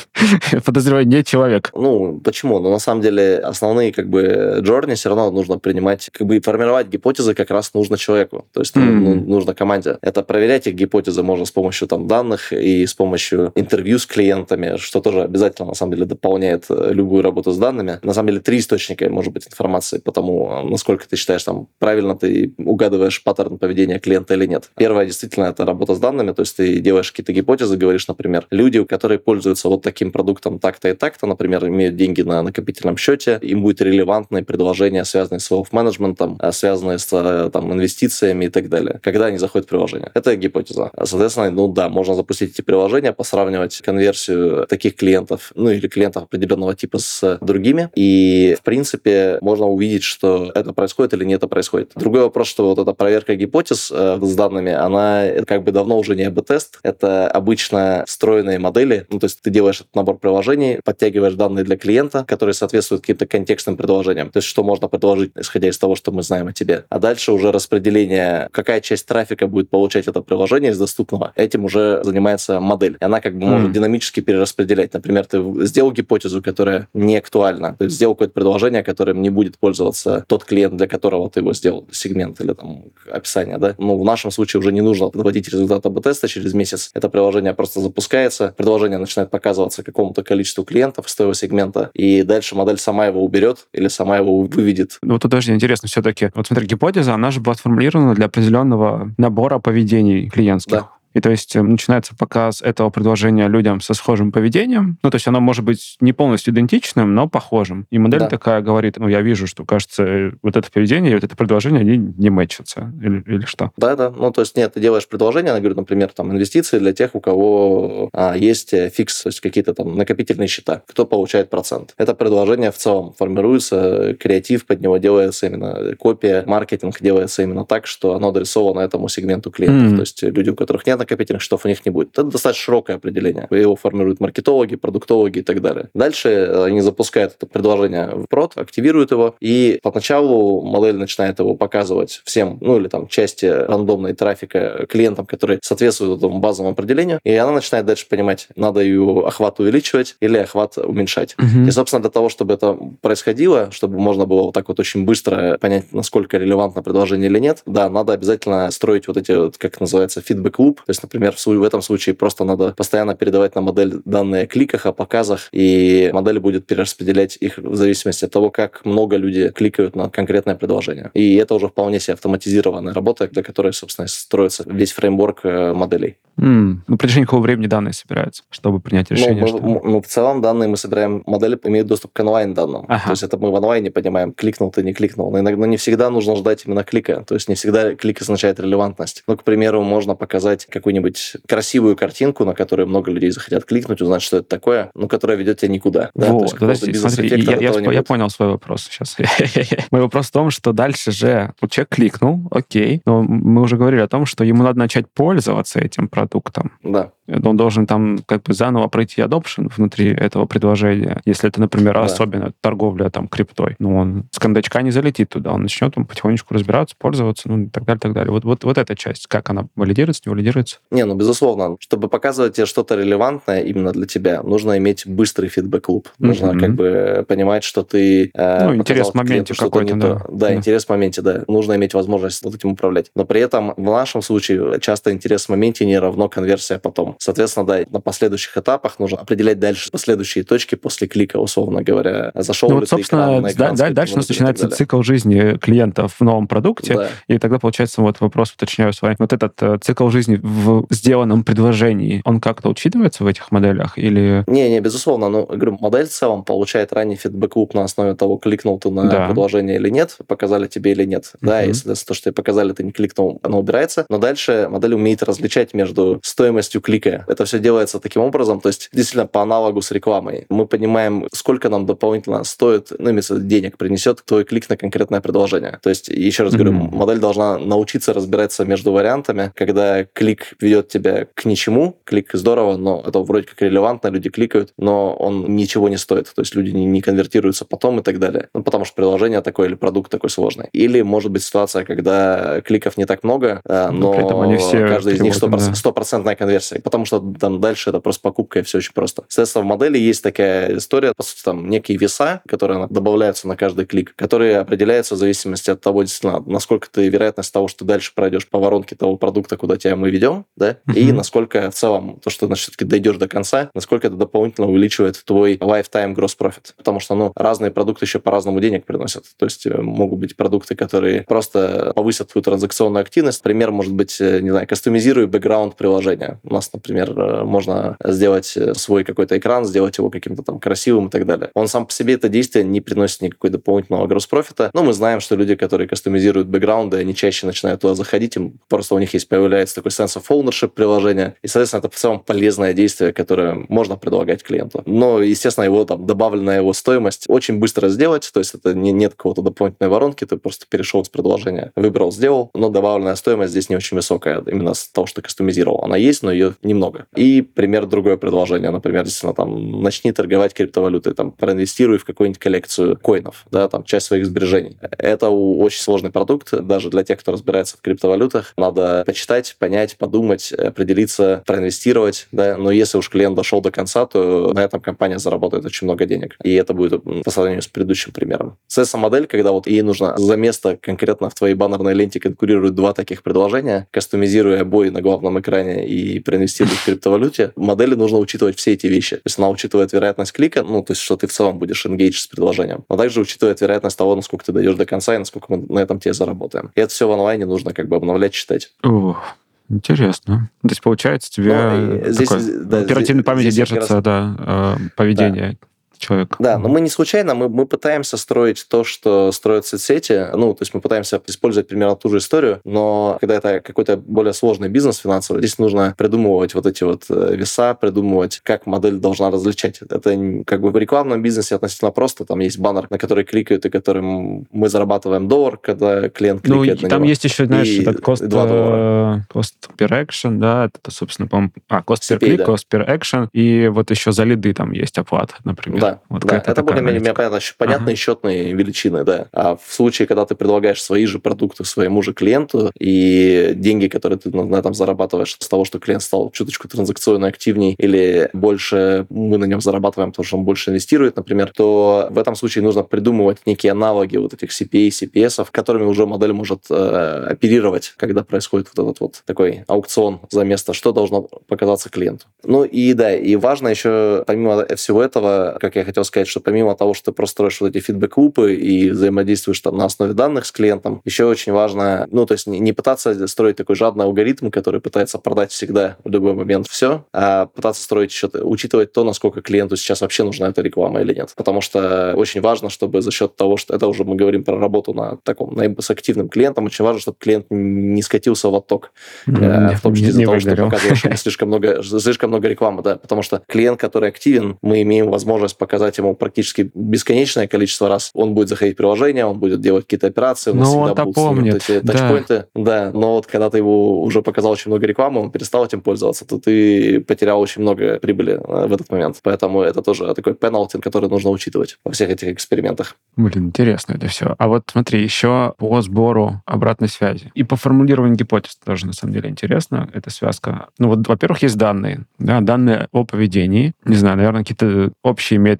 Подозреваю, не человек. Ну, почему? Ну, на самом деле, основные, как бы, джорни все равно нужно принимать, как бы, формировать гипотезы как раз нужно человеку. То есть, ну, нужно команде. Это проверять их гипотезы можно с помощью, там, данных и с помощью интервью с клиентами, что тоже обязательно, на самом деле, дополняет э, любую работу с данными. На самом деле, три источника, может быть, информации по тому, насколько ты считаешь, там, правильно ты угадываешь узнаешь паттерн поведения клиента или нет. Первое, действительно, это работа с данными, то есть ты делаешь какие-то гипотезы, говоришь, например, люди, которые пользуются вот таким продуктом так-то и так-то, например, имеют деньги на накопительном счете, им будет релевантное предложение, связанное с wealth-менеджментом, а, связанное с э, там, инвестициями и так далее, когда они заходят в приложение. Это гипотеза. Соответственно, ну да, можно запустить эти приложения, посравнивать конверсию таких клиентов, ну или клиентов определенного типа с другими, и, в принципе, можно увидеть, что это происходит или не это происходит. Другой вопрос, что вот эта проверка гипотез э, с данными, она как бы давно уже не АБ-тест, это обычно встроенные модели, ну, то есть ты делаешь этот набор приложений, подтягиваешь данные для клиента, которые соответствуют каким-то контекстным предложениям, то есть что можно предложить, исходя из того, что мы знаем о тебе. А дальше уже распределение, какая часть трафика будет получать это приложение из доступного, этим уже занимается модель. И она как бы mm. может динамически перераспределять. Например, ты сделал гипотезу, которая не актуальна, то есть сделал какое-то предложение, которым не будет пользоваться тот клиент, для которого ты его сделал, сегмент или там описания, да. Ну, в нашем случае уже не нужно подводить результат АБ-теста через месяц. Это приложение просто запускается, предложение начинает показываться какому-то количеству клиентов с твоего сегмента, и дальше модель сама его уберет или сама его выведет. Ну, тут даже интересно все-таки. Вот смотри, гипотеза, она же была сформулирована для определенного набора поведений клиентских. Да. И то есть э, начинается показ этого предложения людям со схожим поведением. Ну, то есть оно может быть не полностью идентичным, но похожим. И модель да. такая говорит, ну, я вижу, что, кажется, вот это поведение и вот это предложение, они не мэчатся. Или, или что? Да, да. Ну, то есть нет, ты делаешь предложение, она говорит, например, там, инвестиции для тех, у кого а, есть э, фикс, то есть какие-то там накопительные счета, кто получает процент. Это предложение в целом формируется, креатив под него делается именно, копия, маркетинг делается именно так, что оно адресовано этому сегменту клиентов. Mm. То есть люди, у которых нет накопительных счетов у них не будет. Это достаточно широкое определение. Его формируют маркетологи, продуктологи и так далее. Дальше э, они запускают это предложение в прод, активируют его, и поначалу модель начинает его показывать всем, ну или там части рандомной трафика клиентам, которые соответствуют этому базовому определению, и она начинает дальше понимать, надо ее охват увеличивать или охват уменьшать. Угу. И, собственно, для того, чтобы это происходило, чтобы можно было вот так вот очень быстро понять, насколько релевантно предложение или нет, да, надо обязательно строить вот эти, вот, как называется, фидбэк-луп, то есть, например, в этом случае просто надо постоянно передавать на модель данные о кликах, о показах, и модель будет перераспределять их в зависимости от того, как много люди кликают на конкретное предложение. И это уже вполне себе автоматизированная работа, для которой, собственно, строится весь фреймворк э, моделей. Mm. Ну, в протяжении какого времени данные собираются, чтобы принять решение? Ну, мы, что... ну, в целом данные мы собираем, модели имеют доступ к онлайн-данным. Ага. То есть это мы в онлайне понимаем, кликнул ты, не кликнул. Но иногда не всегда нужно ждать именно клика. То есть не всегда клик означает релевантность. Ну, к примеру, можно показать какую-нибудь красивую картинку, на которую много людей захотят кликнуть, узнать, что это такое, но которая ведет тебя никуда. Да? Вот, подожди, смотри, я, я, я понял свой вопрос сейчас. Мой вопрос в том, что дальше же человек кликнул, окей, но мы уже говорили о том, что ему надо начать пользоваться этим продуктом. Да он должен там как бы заново пройти adoption внутри этого предложения. Если это, например, да. особенно торговля там криптой, ну, он с кондачка не залетит туда, он начнет там потихонечку разбираться, пользоваться, ну, и так далее, так далее. Вот, вот, вот эта часть, как она валидируется, не валидируется? Не, ну, безусловно, чтобы показывать тебе что-то релевантное именно для тебя, нужно иметь быстрый фидбэк-луп. Нужно mm-hmm. как бы понимать, что ты... Э, ну, интерес в моменте какой-то, да. Да, да, интерес в моменте, да. Нужно иметь возможность вот этим управлять. Но при этом в нашем случае часто интерес в моменте не равно конверсия потом. Соответственно, да, на последующих этапах нужно определять дальше последующие точки после клика, условно говоря. Зашел ну, вот, собственно, на экран, да, дальше у нас начинается цикл жизни клиента в новом продукте, да. и тогда получается вот вопрос, уточняю с вами, вот этот э, цикл жизни в сделанном предложении, он как-то учитывается в этих моделях или... Не, не, безусловно, ну, говорю, модель в целом получает ранний фидбэк-луп на основе того, кликнул ты на да. предложение или нет, показали тебе или нет. Uh-huh. Да, если то, что тебе показали, ты не кликнул, оно убирается, но дальше модель умеет различать между стоимостью клика гибкое. Это все делается таким образом, то есть действительно по аналогу с рекламой. Мы понимаем, сколько нам дополнительно стоит, ну, имеется денег принесет твой клик на конкретное предложение. То есть, еще раз mm-hmm. говорю, модель должна научиться разбираться между вариантами, когда клик ведет тебя к ничему, клик здорово, но это вроде как релевантно, люди кликают, но он ничего не стоит, то есть люди не, не конвертируются потом и так далее. Ну, потому что приложение такое или продукт такой сложный. Или может быть ситуация, когда кликов не так много, э, но, но они все каждый из них стопроцентная да. конверсия, потому что там дальше это просто покупка и все очень просто. Соответственно, в модели есть такая история, по сути, там некие веса, которые добавляются на каждый клик, которые определяются в зависимости от того, действительно, насколько ты вероятность того, что ты дальше пройдешь по воронке того продукта, куда тебя мы ведем, да, uh-huh. и насколько в целом то, что значит, все-таки дойдешь до конца, насколько это дополнительно увеличивает твой lifetime gross profit. Потому что, ну, разные продукты еще по-разному денег приносят. То есть э, могут быть продукты, которые просто повысят твою транзакционную активность. Пример может быть, э, не знаю, кастомизируй бэкграунд приложения. У нас, например, э, можно сделать свой какой-то экран, сделать его каким-то там красивым и так далее. Он сам по себе это действие не приносит никакой дополнительного гросс-профита, но мы знаем, что люди, которые кастомизируют бэкграунды, они чаще начинают туда заходить, им просто у них есть появляется такой sense of ownership приложения, и, соответственно, это в целом полезное действие, которое можно предлагать клиенту. Но, естественно, его там добавленная его стоимость очень быстро сделать, то есть это не, нет какого-то дополнительной воронки, ты просто перешел с предложения, выбрал, сделал, но добавленная стоимость здесь не очень высокая, именно с того, что кастомизировал. Она есть, но ее немного. И пример другое предложение, например, действительно, там, начни торговать криптовалютой, там, проинвестируй в какую-нибудь коллекцию коинов, да, там, часть своих сбережений. Это очень сложный продукт, даже для тех, кто разбирается в криптовалютах. Надо почитать, понять, подумать, определиться, проинвестировать, да, но если уж клиент дошел до конца, то на этом компания заработает очень много денег. И это будет по сравнению с предыдущим примером. CSS-модель, когда вот ей нужно за место конкретно в твоей баннерной ленте конкурируют два таких предложения, кастомизируя обои на главном экране и проинвестируя в криптовалюте, модели нужно учитывать все эти вещи. То есть она учитывает вероятность клика, ну, то есть что ты в целом будешь engage с предложением, но также учитывает вероятность того, насколько ты дойдешь до конца и насколько мы на этом тебе заработаем. И это все в онлайне нужно как бы обновлять, читать. Ох, Интересно. То есть, получается, тебе ну, здесь, да, оперативной памяти держится раз... да, э, поведение. Да человек. Да, но мы не случайно, мы, мы пытаемся строить то, что строят соцсети, ну, то есть мы пытаемся использовать примерно ту же историю, но когда это какой-то более сложный бизнес финансовый, здесь нужно придумывать вот эти вот э, веса, придумывать, как модель должна различать. Это как бы в рекламном бизнесе относительно просто, там есть баннер, на который кликают и которым мы зарабатываем доллар, когда клиент ну, кликает ну, на там него. есть еще, знаешь, и этот cost, 2 доллара. Э, cost per action, да, это, собственно, по а, cost per click, да. cost per action, и вот еще за лиды там есть оплата, например. Да, да, вот да это более-менее понятно, понятные ага. счетные величины, да. А в случае, когда ты предлагаешь свои же продукты своему же клиенту, и деньги, которые ты на этом зарабатываешь с того, что клиент стал чуточку транзакционно активней, или больше мы на нем зарабатываем, потому что он больше инвестирует, например, то в этом случае нужно придумывать некие аналоги вот этих CPA, CPS, которыми уже модель может э, оперировать, когда происходит вот этот вот такой аукцион за место, что должно показаться клиенту. Ну и да, и важно еще, помимо всего этого, как я хотел сказать, что помимо того, что ты просто строишь вот эти фидбэк-лупы и взаимодействуешь там на основе данных с клиентом, еще очень важно, ну, то есть не, пытаться строить такой жадный алгоритм, который пытается продать всегда в любой момент все, а пытаться строить еще, учитывать то, насколько клиенту сейчас вообще нужна эта реклама или нет. Потому что очень важно, чтобы за счет того, что это уже мы говорим про работу на таком, на, с активным клиентом, очень важно, чтобы клиент не скатился в отток, mm, в том числе из-за того, что показываешь слишком много, слишком много рекламы, да, потому что клиент, который активен, мы имеем возможность показать ему практически бесконечное количество раз. Он будет заходить в приложение, он будет делать какие-то операции, у нас ну, всегда будут помнит. вот эти тачпоинты. Да. да, но вот когда ты его уже показал очень много рекламы, он перестал этим пользоваться, то ты потерял очень много прибыли э, в этот момент. Поэтому это тоже такой пеналти, который нужно учитывать во всех этих экспериментах. Блин, интересно это все. А вот смотри, еще по сбору обратной связи и по формулированию гипотез тоже на самом деле интересно эта связка. Ну вот, во-первых, есть данные, да, данные о поведении, не знаю, наверное, какие-то общие метрики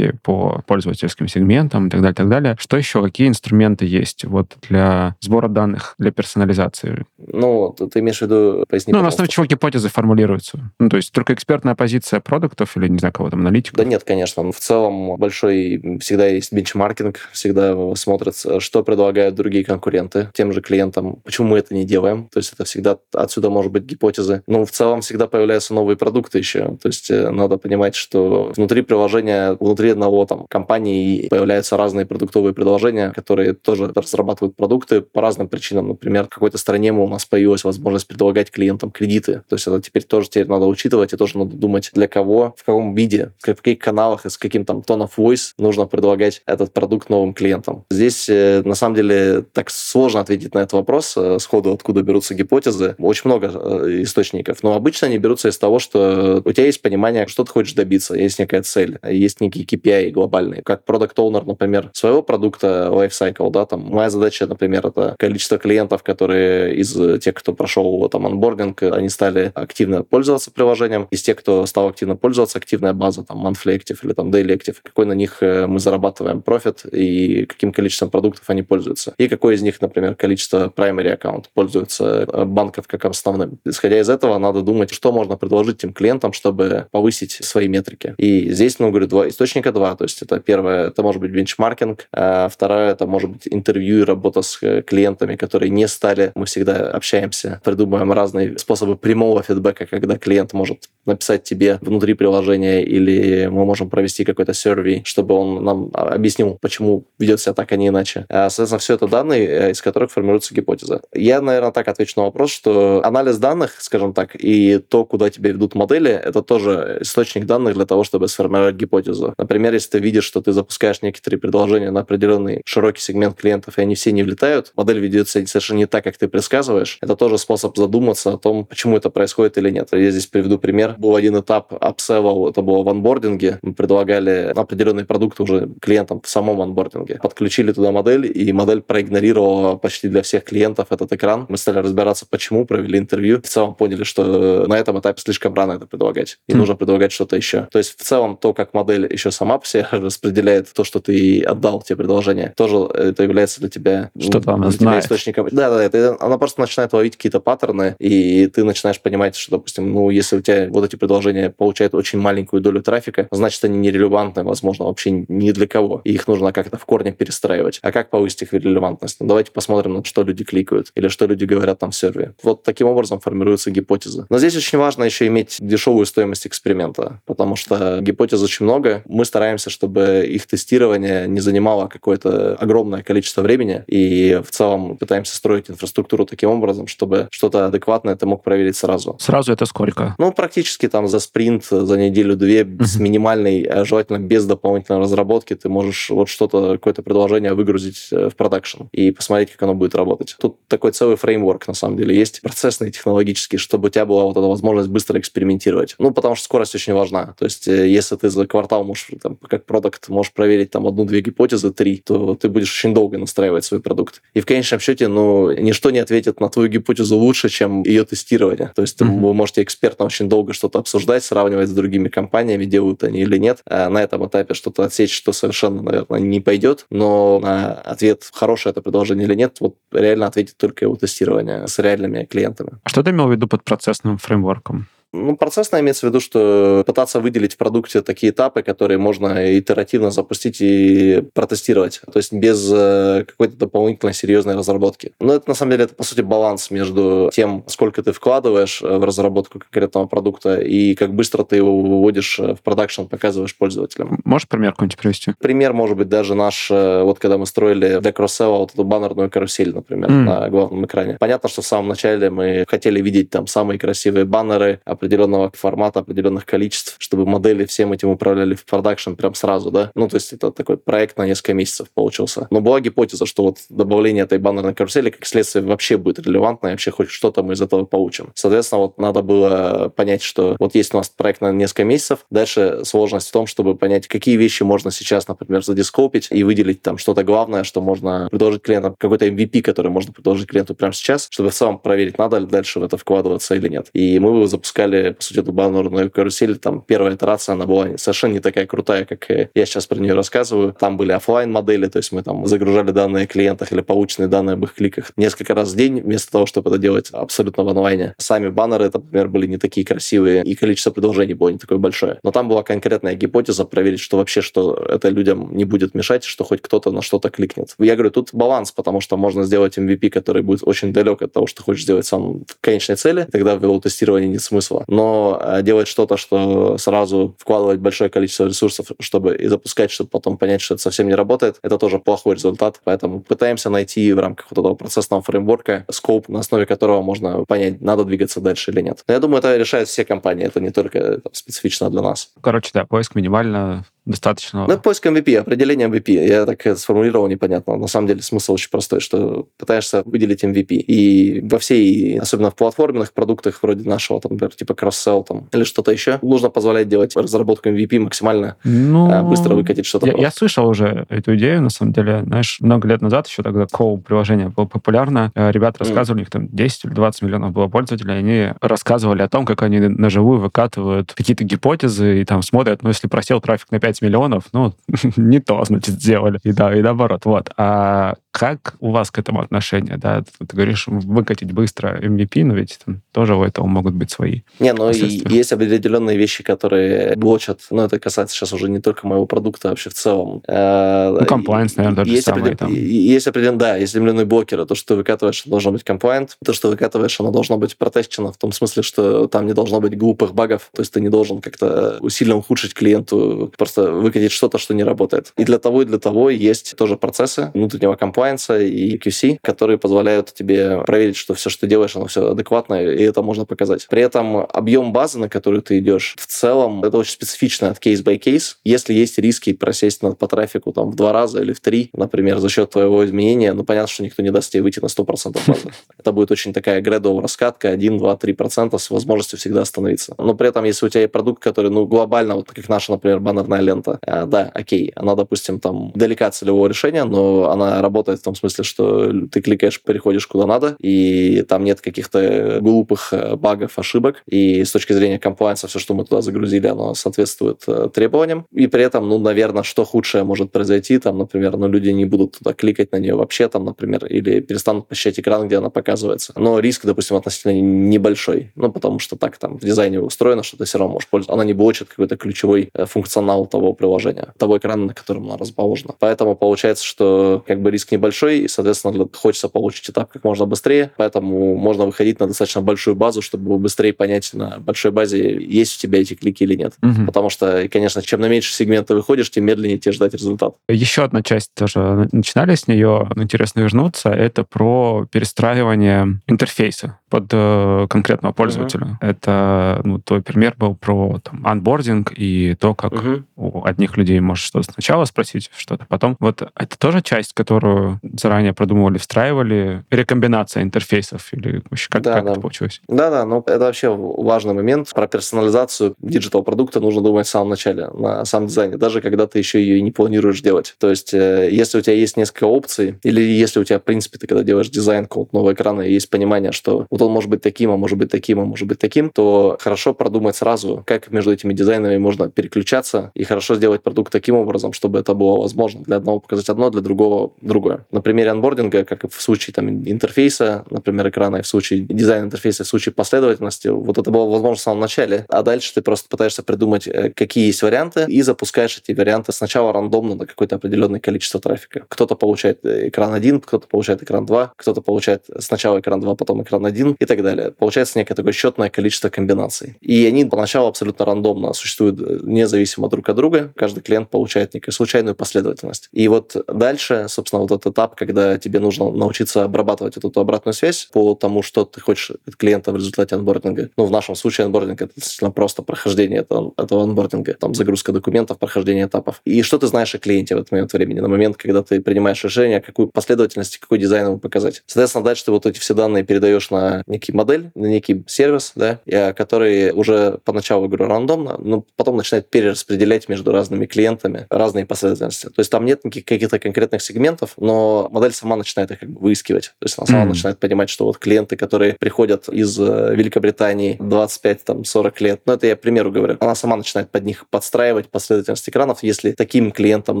по пользовательским сегментам и так далее, так далее. Что еще? Какие инструменты есть вот для сбора данных, для персонализации? Ну, ты имеешь в виду... Поясни, ну, на основе чего гипотезы формулируются? Ну, то есть только экспертная позиция продуктов или, не знаю, кого там, аналитиков? Да нет, конечно. В целом большой всегда есть бенчмаркинг, всегда смотрится, что предлагают другие конкуренты тем же клиентам, почему мы это не делаем. То есть это всегда отсюда может быть гипотезы. Ну, в целом всегда появляются новые продукты еще. То есть э, надо понимать, что внутри приложения внутри одного там компании появляются разные продуктовые предложения, которые тоже разрабатывают продукты по разным причинам. Например, в какой-то стране у нас появилась возможность предлагать клиентам кредиты. То есть это теперь тоже теперь надо учитывать и тоже надо думать, для кого, в каком виде, в каких каналах и с каким там tone of voice нужно предлагать этот продукт новым клиентам. Здесь, э, на самом деле, так сложно ответить на этот вопрос э, сходу, откуда берутся гипотезы. Очень много э, источников. Но обычно они берутся из того, что у тебя есть понимание, что ты хочешь добиться, есть некая цель, есть некие KPI глобальные. Как продукт owner например, своего продукта lifecycle, да, там, моя задача, например, это количество клиентов, которые из тех, кто прошел там онбординг, они стали активно пользоваться приложением, из тех, кто стал активно пользоваться, активная база, там, monthly active или там daily active, какой на них э, мы зарабатываем профит и каким количеством продуктов они пользуются. И какое из них, например, количество primary аккаунт пользуются э, банков как основным. Исходя из этого, надо думать, что можно предложить тем клиентам, чтобы повысить свои метрики. И здесь, ну, говорю, два источника два. То есть это первое, это может быть бенчмаркинг, а второе, это может быть интервью и работа с э, клиентами, которые не стали. Мы всегда общаемся, придумываем разные способы прямого фидбэка, когда клиент может написать тебе внутри приложения, или мы можем провести какой-то сервей, чтобы он нам объяснил, почему ведет себя так, а не иначе. А, соответственно, все это данные, э, из которых формируется гипотеза. Я, наверное, так отвечу на вопрос, что анализ данных, скажем так, и то, куда тебя ведут модели, это тоже источник данных для того, чтобы сформировать гипотезу. Например, если ты видишь, что ты запускаешь некоторые предложения на определенный широкий сегмент клиентов, и они все не влетают, модель ведет себя совершенно не так, как ты предсказываешь, это тоже способ задуматься о том, почему это происходит или нет. Я здесь приведу пример. Был один этап апсева, это было в анбординге. Мы предлагали определенные продукты уже клиентам в самом анбординге. Подключили туда модель, и модель проигнорировала почти для всех клиентов этот экран. Мы стали разбираться, почему, провели интервью. В целом поняли, что на этом этапе слишком рано это предлагать. И mm. нужно предлагать что-то еще. То есть в целом то, как модель еще сама по себе распределяет то, что ты отдал тебе предложение, тоже это является для тебя, что-то она знает. источником. Да, да, это, она просто начинает ловить какие-то паттерны, и ты начинаешь понимать, что, допустим, ну, если у тебя вот эти предложения получают очень маленькую долю трафика, значит, они нерелевантны, возможно, вообще ни для кого. И их нужно как-то в корне перестраивать. А как повысить их релевантность? Ну, давайте посмотрим, на что люди кликают или что люди говорят там в сервере. Вот таким образом формируются гипотезы. Но здесь очень важно еще иметь дешевую стоимость эксперимента, потому что гипотез очень много. Мы стараемся, чтобы их тестирование не занимало какое-то огромное количество времени, и в целом пытаемся строить инфраструктуру таким образом, чтобы что-то адекватное ты мог проверить сразу. Сразу это сколько? Ну, практически там за спринт, за неделю-две, uh-huh. с минимальной, а желательно без дополнительной разработки, ты можешь вот что-то, какое-то предложение выгрузить э, в продакшн и посмотреть, как оно будет работать. Тут такой целый фреймворк, на самом деле, есть, процессный, технологический, чтобы у тебя была вот эта возможность быстро экспериментировать. Ну, потому что скорость очень важна. То есть, э, если ты за квартал можешь, там, как продукт, можешь проверить там одну-две гипотезы, три, то ты будешь очень долго настраивать свой продукт. И в конечном счете, ну, ничто не ответит на твою гипотезу лучше, чем ее тестирование. То есть, mm-hmm. вы можете экспертно очень долго что-то обсуждать, сравнивать с другими компаниями, делают они или нет. А на этом этапе что-то отсечь, что совершенно, наверное, не пойдет, но на ответ, хорошее это предложение или нет, вот реально ответит только его тестирование с реальными клиентами. А что ты имел в виду под процессным фреймворком? Ну, процессно имеется в виду, что пытаться выделить в продукте такие этапы, которые можно итеративно запустить и протестировать, то есть без э, какой-то дополнительной серьезной разработки. Но это, на самом деле, это, по сути, баланс между тем, сколько ты вкладываешь э, в разработку конкретного продукта и как быстро ты его выводишь э, в продакшн, показываешь пользователям. Можешь пример какой-нибудь привести? Пример может быть даже наш, вот когда мы строили для кросселла вот эту баннерную карусель, например, mm. на главном экране. Понятно, что в самом начале мы хотели видеть там самые красивые баннеры, определенного формата, определенных количеств, чтобы модели всем этим управляли в продакшн прям сразу, да. Ну, то есть это такой проект на несколько месяцев получился. Но была гипотеза, что вот добавление этой баннерной карусели как следствие вообще будет релевантно, и вообще хоть что-то мы из этого получим. Соответственно, вот надо было понять, что вот есть у нас проект на несколько месяцев, дальше сложность в том, чтобы понять, какие вещи можно сейчас, например, задископить и выделить там что-то главное, что можно предложить клиентам, какой-то MVP, который можно предложить клиенту прямо сейчас, чтобы в целом проверить, надо ли дальше в это вкладываться или нет. И мы его запускали запускали, по сути, эту баннерную карусель, там первая итерация, она была совершенно не такая крутая, как я сейчас про нее рассказываю. Там были офлайн модели то есть мы там загружали данные о клиентах или полученные данные об их кликах несколько раз в день, вместо того, чтобы это делать абсолютно в онлайне. Сами баннеры, это, например, были не такие красивые, и количество предложений было не такое большое. Но там была конкретная гипотеза проверить, что вообще, что это людям не будет мешать, что хоть кто-то на что-то кликнет. Я говорю, тут баланс, потому что можно сделать MVP, который будет очень далек от того, что хочешь сделать сам в конечной цели, тогда в его тестировании нет смысла. Но э, делать что-то, что сразу вкладывать большое количество ресурсов, чтобы и запускать, чтобы потом понять, что это совсем не работает, это тоже плохой результат. Поэтому пытаемся найти в рамках вот этого процессного фреймворка скоп, на основе которого можно понять, надо двигаться дальше или нет. Но я думаю, это решают все компании, это не только там, специфично для нас. Короче, да, поиск минимально достаточно... Ну, поиск MVP, определение MVP. Я так сформулировал непонятно. На самом деле смысл очень простой, что пытаешься выделить MVP. И во всей, особенно в платформенных продуктах вроде нашего, там, например, типа кросс-селл там, или что-то еще, нужно позволять делать разработку MVP максимально ну, э, быстро выкатить что-то. Я, я слышал уже эту идею, на самом деле. Знаешь, много лет назад, еще тогда Коу-приложение было популярно, э, ребята рассказывали, mm. у них там 10 или 20 миллионов было пользователей, они рассказывали о том, как они на живую выкатывают какие-то гипотезы и там смотрят, ну, если просел трафик на 5 5 миллионов, ну, не то, значит, сделали. И, да, и наоборот. Вот. А как у вас к этому отношение? Да? Ты говоришь, выкатить быстро MVP, но ведь там тоже у этого могут быть свои Не, ну и есть определенные вещи, которые блочат. Ну, это касается сейчас уже не только моего продукта, а вообще в целом. Э, ну, compliance, наверное, даже есть самый, там. Есть определенные, да, есть определенные блокеры. То, что ты выкатываешь, должно быть compliant. То, что выкатываешь, оно должно быть протещено в том смысле, что там не должно быть глупых багов. То есть ты не должен как-то сильно ухудшить клиенту, просто выкатить что-то, что не работает. И для того, и для того есть тоже процессы внутреннего комплайенса и QC, которые позволяют тебе проверить, что все, что делаешь, оно все адекватно, и это можно показать. При этом объем базы, на которую ты идешь, в целом, это очень специфично от кейс by кейс. Если есть риски просесть по трафику там в два раза или в три, например, за счет твоего изменения, ну, понятно, что никто не даст тебе выйти на 100% базы. Это будет очень такая градовая раскатка, 1, 2, 3% с возможностью всегда остановиться. Но при этом, если у тебя есть продукт, который, ну, глобально, вот как наша, например, баннерная лента, а, да, окей, она, допустим, там далека от целевого решения, но она работает в том смысле, что ты кликаешь, переходишь куда надо, и там нет каких-то глупых э, багов, ошибок, и с точки зрения комплайнса все, что мы туда загрузили, оно соответствует э, требованиям, и при этом, ну, наверное, что худшее может произойти, там, например, ну, люди не будут туда кликать на нее вообще, там, например, или перестанут посещать экран, где она показывается. Но риск, допустим, относительно небольшой, ну, потому что так там в дизайне устроено, что ты все равно можешь пользоваться. Она не блочит какой-то ключевой э, функционал того приложения, приложения, того экрана, на котором она расположена. Поэтому получается, что как бы риск небольшой, и, соответственно, хочется получить этап как можно быстрее, поэтому можно выходить на достаточно большую базу, чтобы быстрее понять на большой базе, есть у тебя эти клики или нет. Угу. Потому что, конечно, чем на меньше сегмента выходишь, тем медленнее тебе ждать результат. Еще одна часть тоже начинали с нее, интересно вернуться, это про перестраивание интерфейса под э, конкретного пользователя. Uh-huh. Это, ну, твой пример был про там, анбординг и то, как uh-huh. у одних людей можешь что-то сначала спросить, что-то потом. Вот это тоже часть, которую заранее продумывали, встраивали, рекомбинация интерфейсов или вообще как, да, как да. это получилось? Да-да, ну это вообще важный момент. Про персонализацию digital-продукта нужно думать в самом начале, на самом дизайне, даже когда ты еще ее не планируешь делать. То есть, э, если у тебя есть несколько опций, или если у тебя, в принципе, ты когда делаешь дизайн какого-то нового экрана, есть понимание, что вот он может быть таким, а может быть таким, а может быть таким, то хорошо продумать сразу, как между этими дизайнами можно переключаться, и хорошо сделать продукт таким образом, чтобы это было возможно. Для одного показать одно, для другого другое. На примере онбординга, как и в случае там, интерфейса, например, экрана, и в случае дизайна интерфейса, в случае последовательности, вот это было возможно в самом начале, а дальше ты просто пытаешься придумать, э, какие есть варианты, и запускаешь эти варианты сначала рандомно на какое-то определенное количество трафика. Кто-то получает э, экран 1, кто-то получает экран 2, кто-то получает сначала экран 2, потом экран 1, и так далее. Получается некое такое счетное количество комбинаций. И они поначалу абсолютно рандомно существуют э, независимо друг от друга. Каждый клиент получает некую случайную последовательность. И вот дальше, собственно, вот этот этап, когда тебе нужно научиться обрабатывать эту обратную связь по тому, что ты хочешь от клиента в результате анбординга. Ну, в нашем случае анбординг — это действительно просто прохождение этого, этого анбординга, там загрузка документов, прохождение этапов. И что ты знаешь о клиенте в этот момент времени, на момент, когда ты принимаешь решение, какую последовательность, какой дизайн ему показать. Соответственно, дальше ты вот эти все данные передаешь на некий модель, на некий сервис, да, который уже поначалу, говорю, рандомно, но потом начинает перераспределять между разными клиентами разные последовательности. То есть там нет никаких каких-то конкретных сегментов, но модель сама начинает их как бы выискивать. То есть она сама mm. начинает понимать, что вот клиенты, которые приходят из э, Великобритании 25-40 лет, ну это я примеру говорю, она сама начинает под них подстраивать последовательность экранов. Если таким клиентам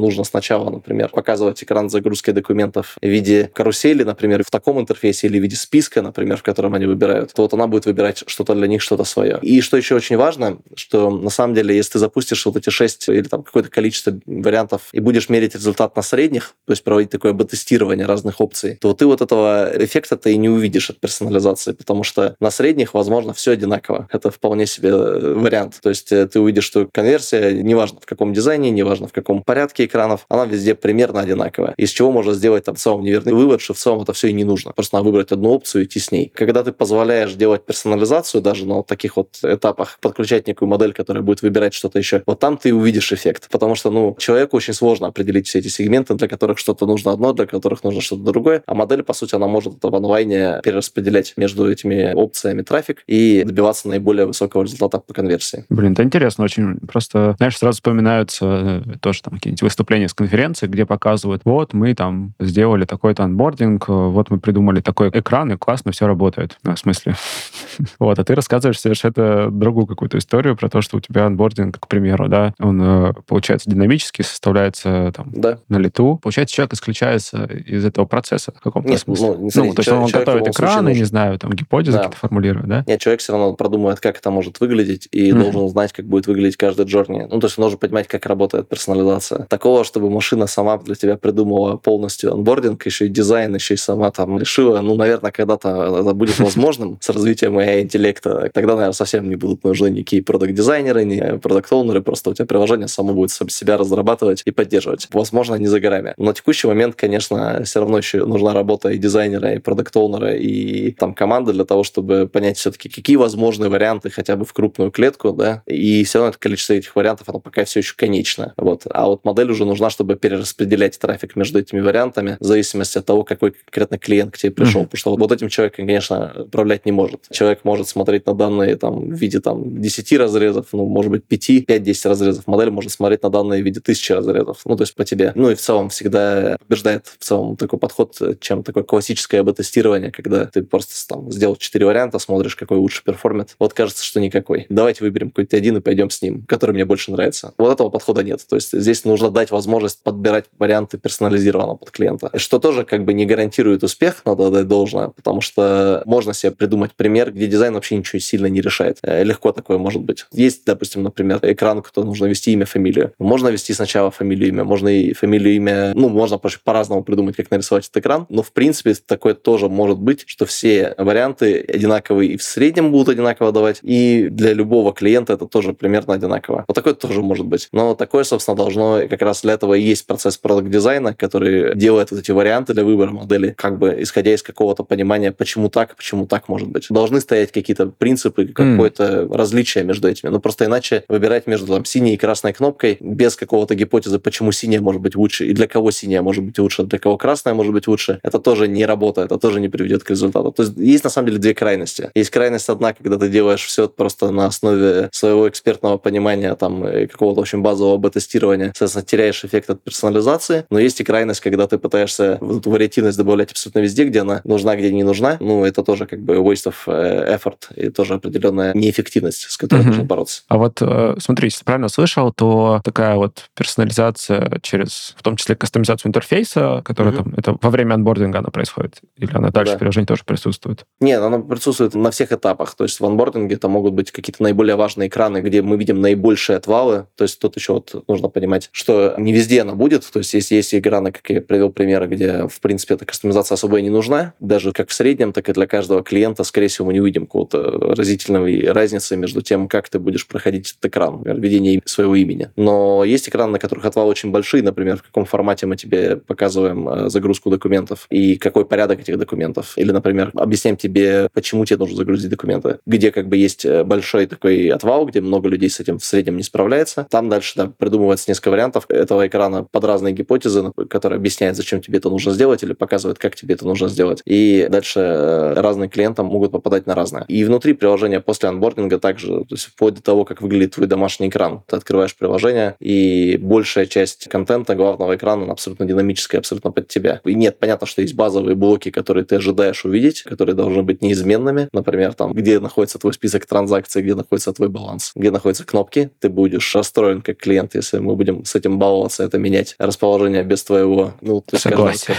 нужно сначала, например, показывать экран загрузки документов в виде карусели, например, в таком интерфейсе или в виде списка, например, в котором выбором они выбирают, то вот она будет выбирать что-то для них, что-то свое. И что еще очень важно, что на самом деле, если ты запустишь вот эти шесть или там какое-то количество вариантов и будешь мерить результат на средних, то есть проводить такое бета-тестирование разных опций, то ты вот этого эффекта ты и не увидишь от персонализации, потому что на средних, возможно, все одинаково. Это вполне себе э, вариант. То есть э, ты увидишь, что конверсия, неважно в каком дизайне, неважно в каком порядке экранов, она везде примерно одинаковая. Из чего можно сделать там в целом неверный вывод, что в целом это все и не нужно. Просто надо выбрать одну опцию и идти с ней. Когда ты позволяешь делать персонализацию даже на вот таких вот этапах, подключать некую модель, которая будет выбирать что-то еще, вот там ты увидишь эффект. Потому что, ну, человеку очень сложно определить все эти сегменты, для которых что-то нужно одно, для которых нужно что-то другое. А модель, по сути, она может это в онлайне перераспределять между этими опциями трафик и добиваться наиболее высокого результата по конверсии. Блин, это интересно очень. Просто, знаешь, сразу вспоминаются э, тоже там какие-нибудь выступления с конференции, где показывают, вот мы там сделали такой-то анбординг, вот мы придумали такой экран, и классно все работает. Ну, в смысле. вот, а ты рассказываешь совершенно другую какую-то историю про то, что у тебя анбординг, к примеру, да, он э, получается динамически, составляется там да. на лету. Получается, человек исключается из этого процесса в каком-то смысле. ну, не смотрите, ну, то есть он готовит экраны, не знаю, там гипотезы Да. какие-то формулирует, да? Нет, человек все равно продумывает, как это может выглядеть, и Мгм. должен знать, как будет выглядеть каждый джорни. Ну, то есть он должен понимать, как работает персонализация. Такого, чтобы машина сама для тебя придумала полностью онбординг, еще и дизайн, еще и сама там решила, ну, наверное, когда-то это будет возможным с развитием AI интеллекта. Тогда, наверное, совсем не будут нужны никакие продакт-дизайнеры, ни продакт-оунеры, просто у тебя приложение само будет себя разрабатывать и поддерживать. Возможно, не за горами. Но на текущий момент, конечно, все равно еще нужна работа и дизайнера, и продакт-оунера, и там команды для того, чтобы понять все-таки, какие возможные варианты хотя бы в крупную клетку, да, и все равно это количество этих вариантов, оно пока все еще конечно. Вот. А вот модель уже нужна, чтобы перераспределять трафик между этими вариантами в зависимости от того, какой конкретно клиент к тебе пришел. Мгм. Потому что вот, вот этим человеком, конечно, управлять не может. Человек может смотреть на данные там, в виде там, 10 разрезов, ну, может быть, 5, 5-10 разрезов. Модель может смотреть на данные в виде тысячи разрезов. Ну, то есть по тебе. Ну, и в целом всегда побеждает в целом такой подход, чем такое классическое АБ-тестирование, когда ты просто там сделал 4 варианта, смотришь, какой лучше perform ит. Вот кажется, что никакой. Давайте выберем какой-то один и пойдем с ним, который мне больше нравится. Вот этого подхода нет. То есть здесь нужно дать возможность подбирать варианты персонализированно под клиента. Что тоже как бы не гарантирует успех, надо дать должное, потому что можно себе придумать пример, где дизайн вообще ничего сильно не решает. Э, Легко такое может быть. Есть, допустим, например, экран, кто нужно ввести имя, фамилию. Можно ввести сначала фамилию, имя, можно и фамилию, имя, ну, можно по- по-разному придумать, как нарисовать этот экран, но в принципе такое тоже может быть, что все варианты одинаковые и в среднем будут одинаково давать, и для любого клиента это тоже примерно одинаково. Вот такое тоже может быть. Но такое, собственно, должно как раз для этого и есть процесс продакт-дизайна, который делает вот эти варианты для выбора модели, как бы исходя из какого-то понимания, почему так, почему так может быть. Должны стоять какие-то принципы, какое-то различие между этими. Ну, просто иначе выбирать между там, синей и красной кнопкой без какого-то гипотезы, почему синяя может быть лучше, и для кого синяя может быть лучше, для кого красная может быть лучше, это тоже не работает, это тоже не приведет к результату. То есть есть на самом деле две крайности. Есть крайность одна, когда ты делаешь все просто на основе своего экспертного понимания, там, и какого-то очень базового бета-тестирования, соответственно, теряешь эффект от персонализации, но есть и крайность, когда ты пытаешься вот эту вариативность добавлять абсолютно везде, где она нужна, где не нужна. Ну, это тоже как бы waste of э, effort и тоже определенная неэффективность, с которой Мгм. нужно бороться. А вот э, смотри, если правильно слышал, то такая вот персонализация через, в том числе, кастомизацию интерфейса, которая Мгм. там, это во время анбординга она происходит? Или она дальше Да. в приложении тоже присутствует? Нет, оно присутствует на всех этапах. То есть в онбординге это могут быть какие-то наиболее важные экраны, где мы видим наибольшие отвалы. То есть тут еще вот нужно понимать, что не везде она будет. То есть если есть экраны, как я привел примеры, где, в принципе, эта кастомизация особо и не нужна, даже как в среднем, так и для каждого клиента, скорее всего, мы не увидим какого-то разительной разницы между тем, как ты будешь проходить этот экран, например, введение своего имени. Но есть экраны, на которых отвалы очень большие, например, в каком формате мы тебе показываем э, загрузку документов и какой порядок этих документов. Или, например, объясняем тебе, почему тебе нужно загрузить документы. Где как бы есть э, большой такой отвал, где много людей с этим в среднем не справляется. Там дальше да, придумывается несколько вариантов этого экрана под разные гипотезы, которые объясняют, зачем тебе это нужно сделать или показывают, как тебе это нужно сделать. И дальше э, разные клиенты могут попадать на разное. И внутри приложения после анбординга также, то есть вплоть до того, как выглядит твой домашний экран. Ты открываешь приложение, и большая часть контента главного экрана абсолютно динамическая, абсолютно под тебя. И нет, понятно, что есть базовые блоки, которые ты ожидаешь увидеть, которые должны быть неизменными. Например, там, где находится твой список транзакций, где находится твой баланс, где находятся кнопки. Ты будешь расстроен как клиент, если мы будем с этим баловаться, это менять расположение без твоего, ну, то есть, Согласен.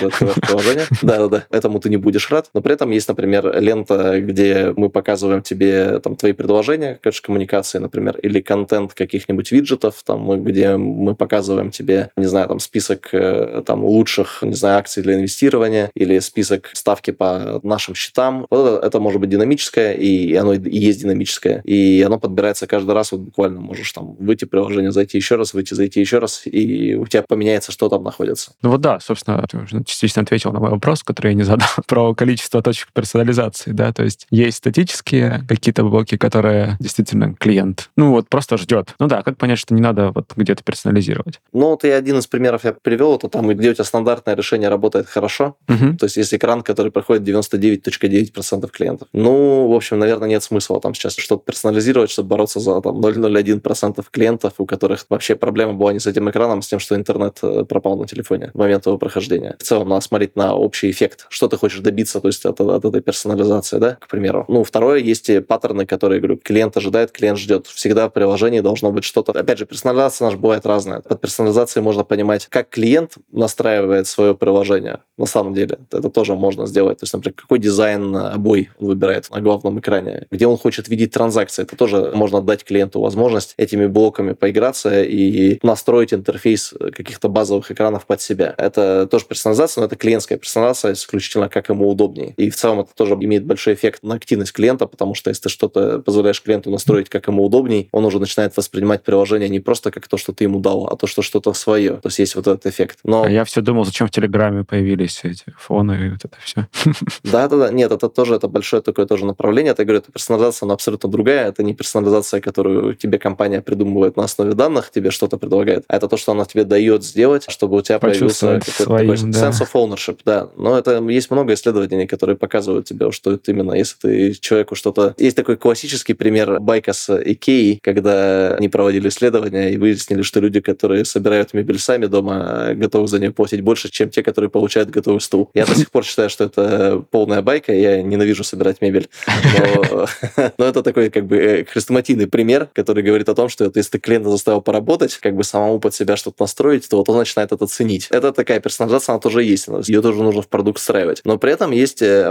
Да-да-да, этому ты не будешь рад. Но при этом есть, например, например, лента, где мы показываем тебе там твои предложения, конечно, коммуникации, например, или контент каких-нибудь виджетов, там, где мы показываем тебе, не знаю, там список э, там лучших, не знаю, акций для инвестирования или список ставки по нашим счетам. Вот это, это может быть динамическое, и оно и есть динамическое, и оно подбирается каждый раз, вот буквально можешь там выйти приложение, зайти еще раз, выйти, зайти еще раз, и у тебя поменяется, что там находится. Ну вот да, собственно, ты уже частично ответил на мой вопрос, который я не задал, про количество точек персонализации, да, то есть есть статические какие-то блоки, которые действительно клиент, ну вот просто ждет. Ну да, как понять, что не надо вот где-то персонализировать? Ну вот я один из примеров я привел, это там, где у тебя стандартное решение работает хорошо, угу. то есть есть экран, который проходит 99.9% клиентов. Ну, в общем, наверное, нет смысла там сейчас что-то персонализировать, чтобы бороться за там 0,01% клиентов, у которых вообще проблема была не с этим экраном, а с тем, что интернет э, пропал на телефоне в момент его прохождения. В целом, надо смотреть на общий эффект, что ты хочешь добиться, то есть от, от этой персонализации, да, к примеру. Ну, второе, есть паттерны, которые, говорю, клиент ожидает, клиент ждет. Всегда в приложении должно быть что-то. Опять же, персонализация наша бывает разная. Под персонализацией можно понимать, как клиент настраивает свое приложение. На самом деле, это тоже можно сделать. То есть, например, какой дизайн обой он выбирает на главном экране, где он хочет видеть транзакции. Это тоже можно дать клиенту возможность этими блоками поиграться и настроить интерфейс каких-то базовых экранов под себя. Это тоже персонализация, но это клиентская персонализация исключительно как ему удобнее. И в целом это тоже имеет большой эффект на активность клиента, потому что если ты что-то позволяешь клиенту настроить как ему удобней, он уже начинает воспринимать приложение не просто как то, что ты ему дал, а то, что что-то свое. То есть есть вот этот эффект. Но... А я все думал, зачем в Телеграме появились эти фоны и вот это все. Да-да-да. Нет, это тоже это большое такое тоже направление. Это, говорю, это персонализация, но абсолютно другая. Это не персонализация, которую тебе компания придумывает на основе данных, тебе что-то предлагает, а это то, что она тебе дает сделать, чтобы у тебя появился какой-то такой да. sense of ownership. Да. Но это есть много исследований, которые показывают тебе, что это именно, если ты человеку что-то... Есть такой классический пример байка с Икеей, когда они проводили исследования и выяснили, что люди, которые собирают мебель сами дома, готовы за нее платить больше, чем те, которые получают готовый стул. Я до сих пор считаю, что это полная байка, я ненавижу собирать мебель. Но, это такой как бы э, хрестоматийный пример, который говорит о том, что если ты клиента заставил поработать, как бы самому под себя что-то настроить, то вот он начинает это ценить. Это такая персонализация, она тоже есть. Ее тоже нужно в продукт встраивать. Но при этом есть э,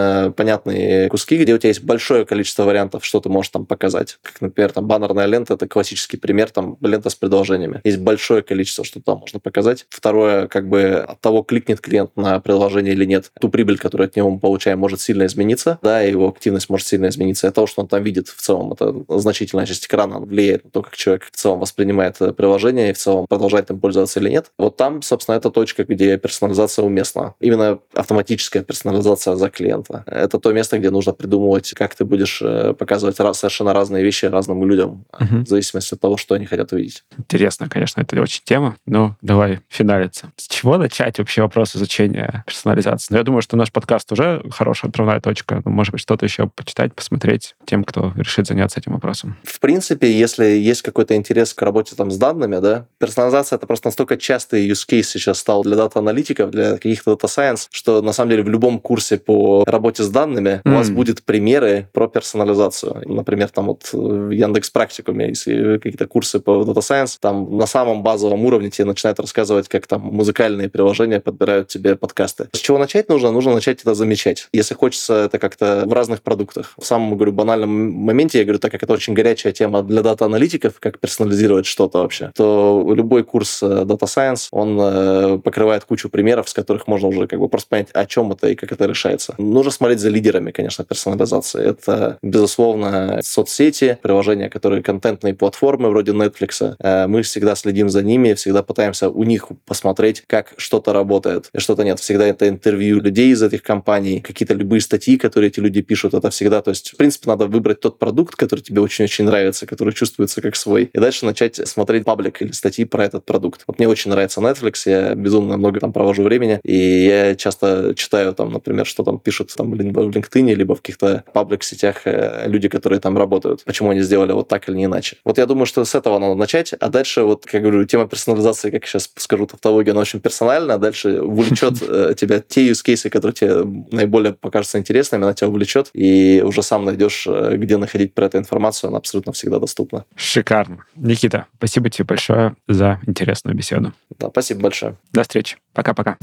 абсолютно понятные куски, где у тебя есть большое количество вариантов, что ты можешь там показать. Как, например, там баннерная лента, это классический пример, там лента с предложениями. Есть большое количество, что там можно показать. Второе, как бы от того, кликнет клиент на приложение или нет, ту прибыль, которую от него мы получаем, может сильно измениться, да, его активность может сильно измениться. И того, что он там видит в целом, это значительная часть экрана влияет на то, как человек в целом воспринимает приложение и в целом продолжает им пользоваться или нет. Вот там, собственно, это точка, где персонализация уместна. Именно автоматическая персонализация за клиента. Это то место, где нужно придумывать, как ты будешь э, показывать совершенно разные вещи разным людям, угу. в зависимости от того, что они хотят увидеть. Интересно, конечно, это очень тема, но давай финалиться. С чего начать вообще вопрос изучения персонализации? Ну, я думаю, что наш подкаст уже хорошая отправная точка. Но, может быть, что-то еще почитать, посмотреть тем, кто решит заняться этим вопросом. В принципе, если есть какой-то интерес к работе там с данными, да, персонализация это просто настолько частый use case сейчас стал для дата-аналитиков, для каких-то science, что на самом деле в любом курсе по работе с данными mm. у вас будет примеры про персонализацию. Например, там вот в Яндекс Практикуме, если какие-то курсы по data science, там на самом базовом уровне тебе начинают рассказывать, как там музыкальные приложения подбирают тебе подкасты. С чего начать нужно? Нужно начать это замечать. Если хочется это как-то в разных продуктах. В самом, говорю, банальном моменте, я говорю, так как это очень горячая тема для дата-аналитиков, как персонализировать что-то вообще, то любой курс э, Data Science, он э, покрывает кучу примеров, с которых можно уже как бы просто понять, о чем это и как это решается. Нужно смотреть за лидерами, конечно, персонализации. Это, безусловно, соцсети, приложения, которые контентные платформы вроде Netflix. Э, мы всегда следим за ними, всегда пытаемся у них посмотреть, как что-то работает и что-то нет. Всегда это интервью людей из этих компаний, какие-то любые статьи, которые эти люди пишут, это всегда, то есть, в принципе, надо выбрать тот продукт, который тебе очень-очень нравится, который чувствуется как свой, и дальше начать смотреть паблик или статьи про этот продукт. Вот мне очень нравится Netflix, я безумно много там провожу времени, и я часто читаю там, например, что там пишут там либо в LinkedIn, либо в каких-то паблик-сетях э, люди, которые там работают, почему они сделали вот так или не иначе. Вот я думаю, что с этого надо начать, а дальше, вот, как говорю, тема персонализации, как сейчас скажу, тавтология, она очень персональна, а дальше увлечет э, тебя те use cases, которые тебе наиболее покажутся интересными, она тебя увлечет, и уже сам найдешь, э, где находить про эту информацию, она абсолютно всегда доступна. Шикарно. Никита, спасибо тебе большое за интересную беседу. Да, спасибо большое. До встречи. Пока-пока.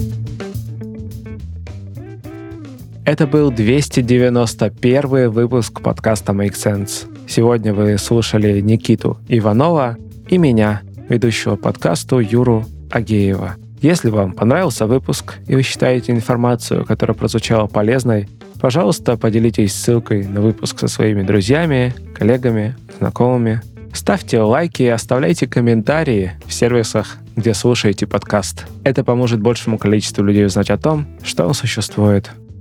Это был 291 выпуск подкаста Make Sense. Сегодня вы слушали Никиту Иванова и меня, ведущего подкасту Юру Агеева. Если вам понравился выпуск и вы считаете информацию, которая прозвучала полезной, пожалуйста, поделитесь ссылкой на выпуск со своими друзьями, коллегами, знакомыми. Ставьте лайки и оставляйте комментарии в сервисах, где слушаете подкаст. Это поможет большему количеству людей узнать о том, что он существует.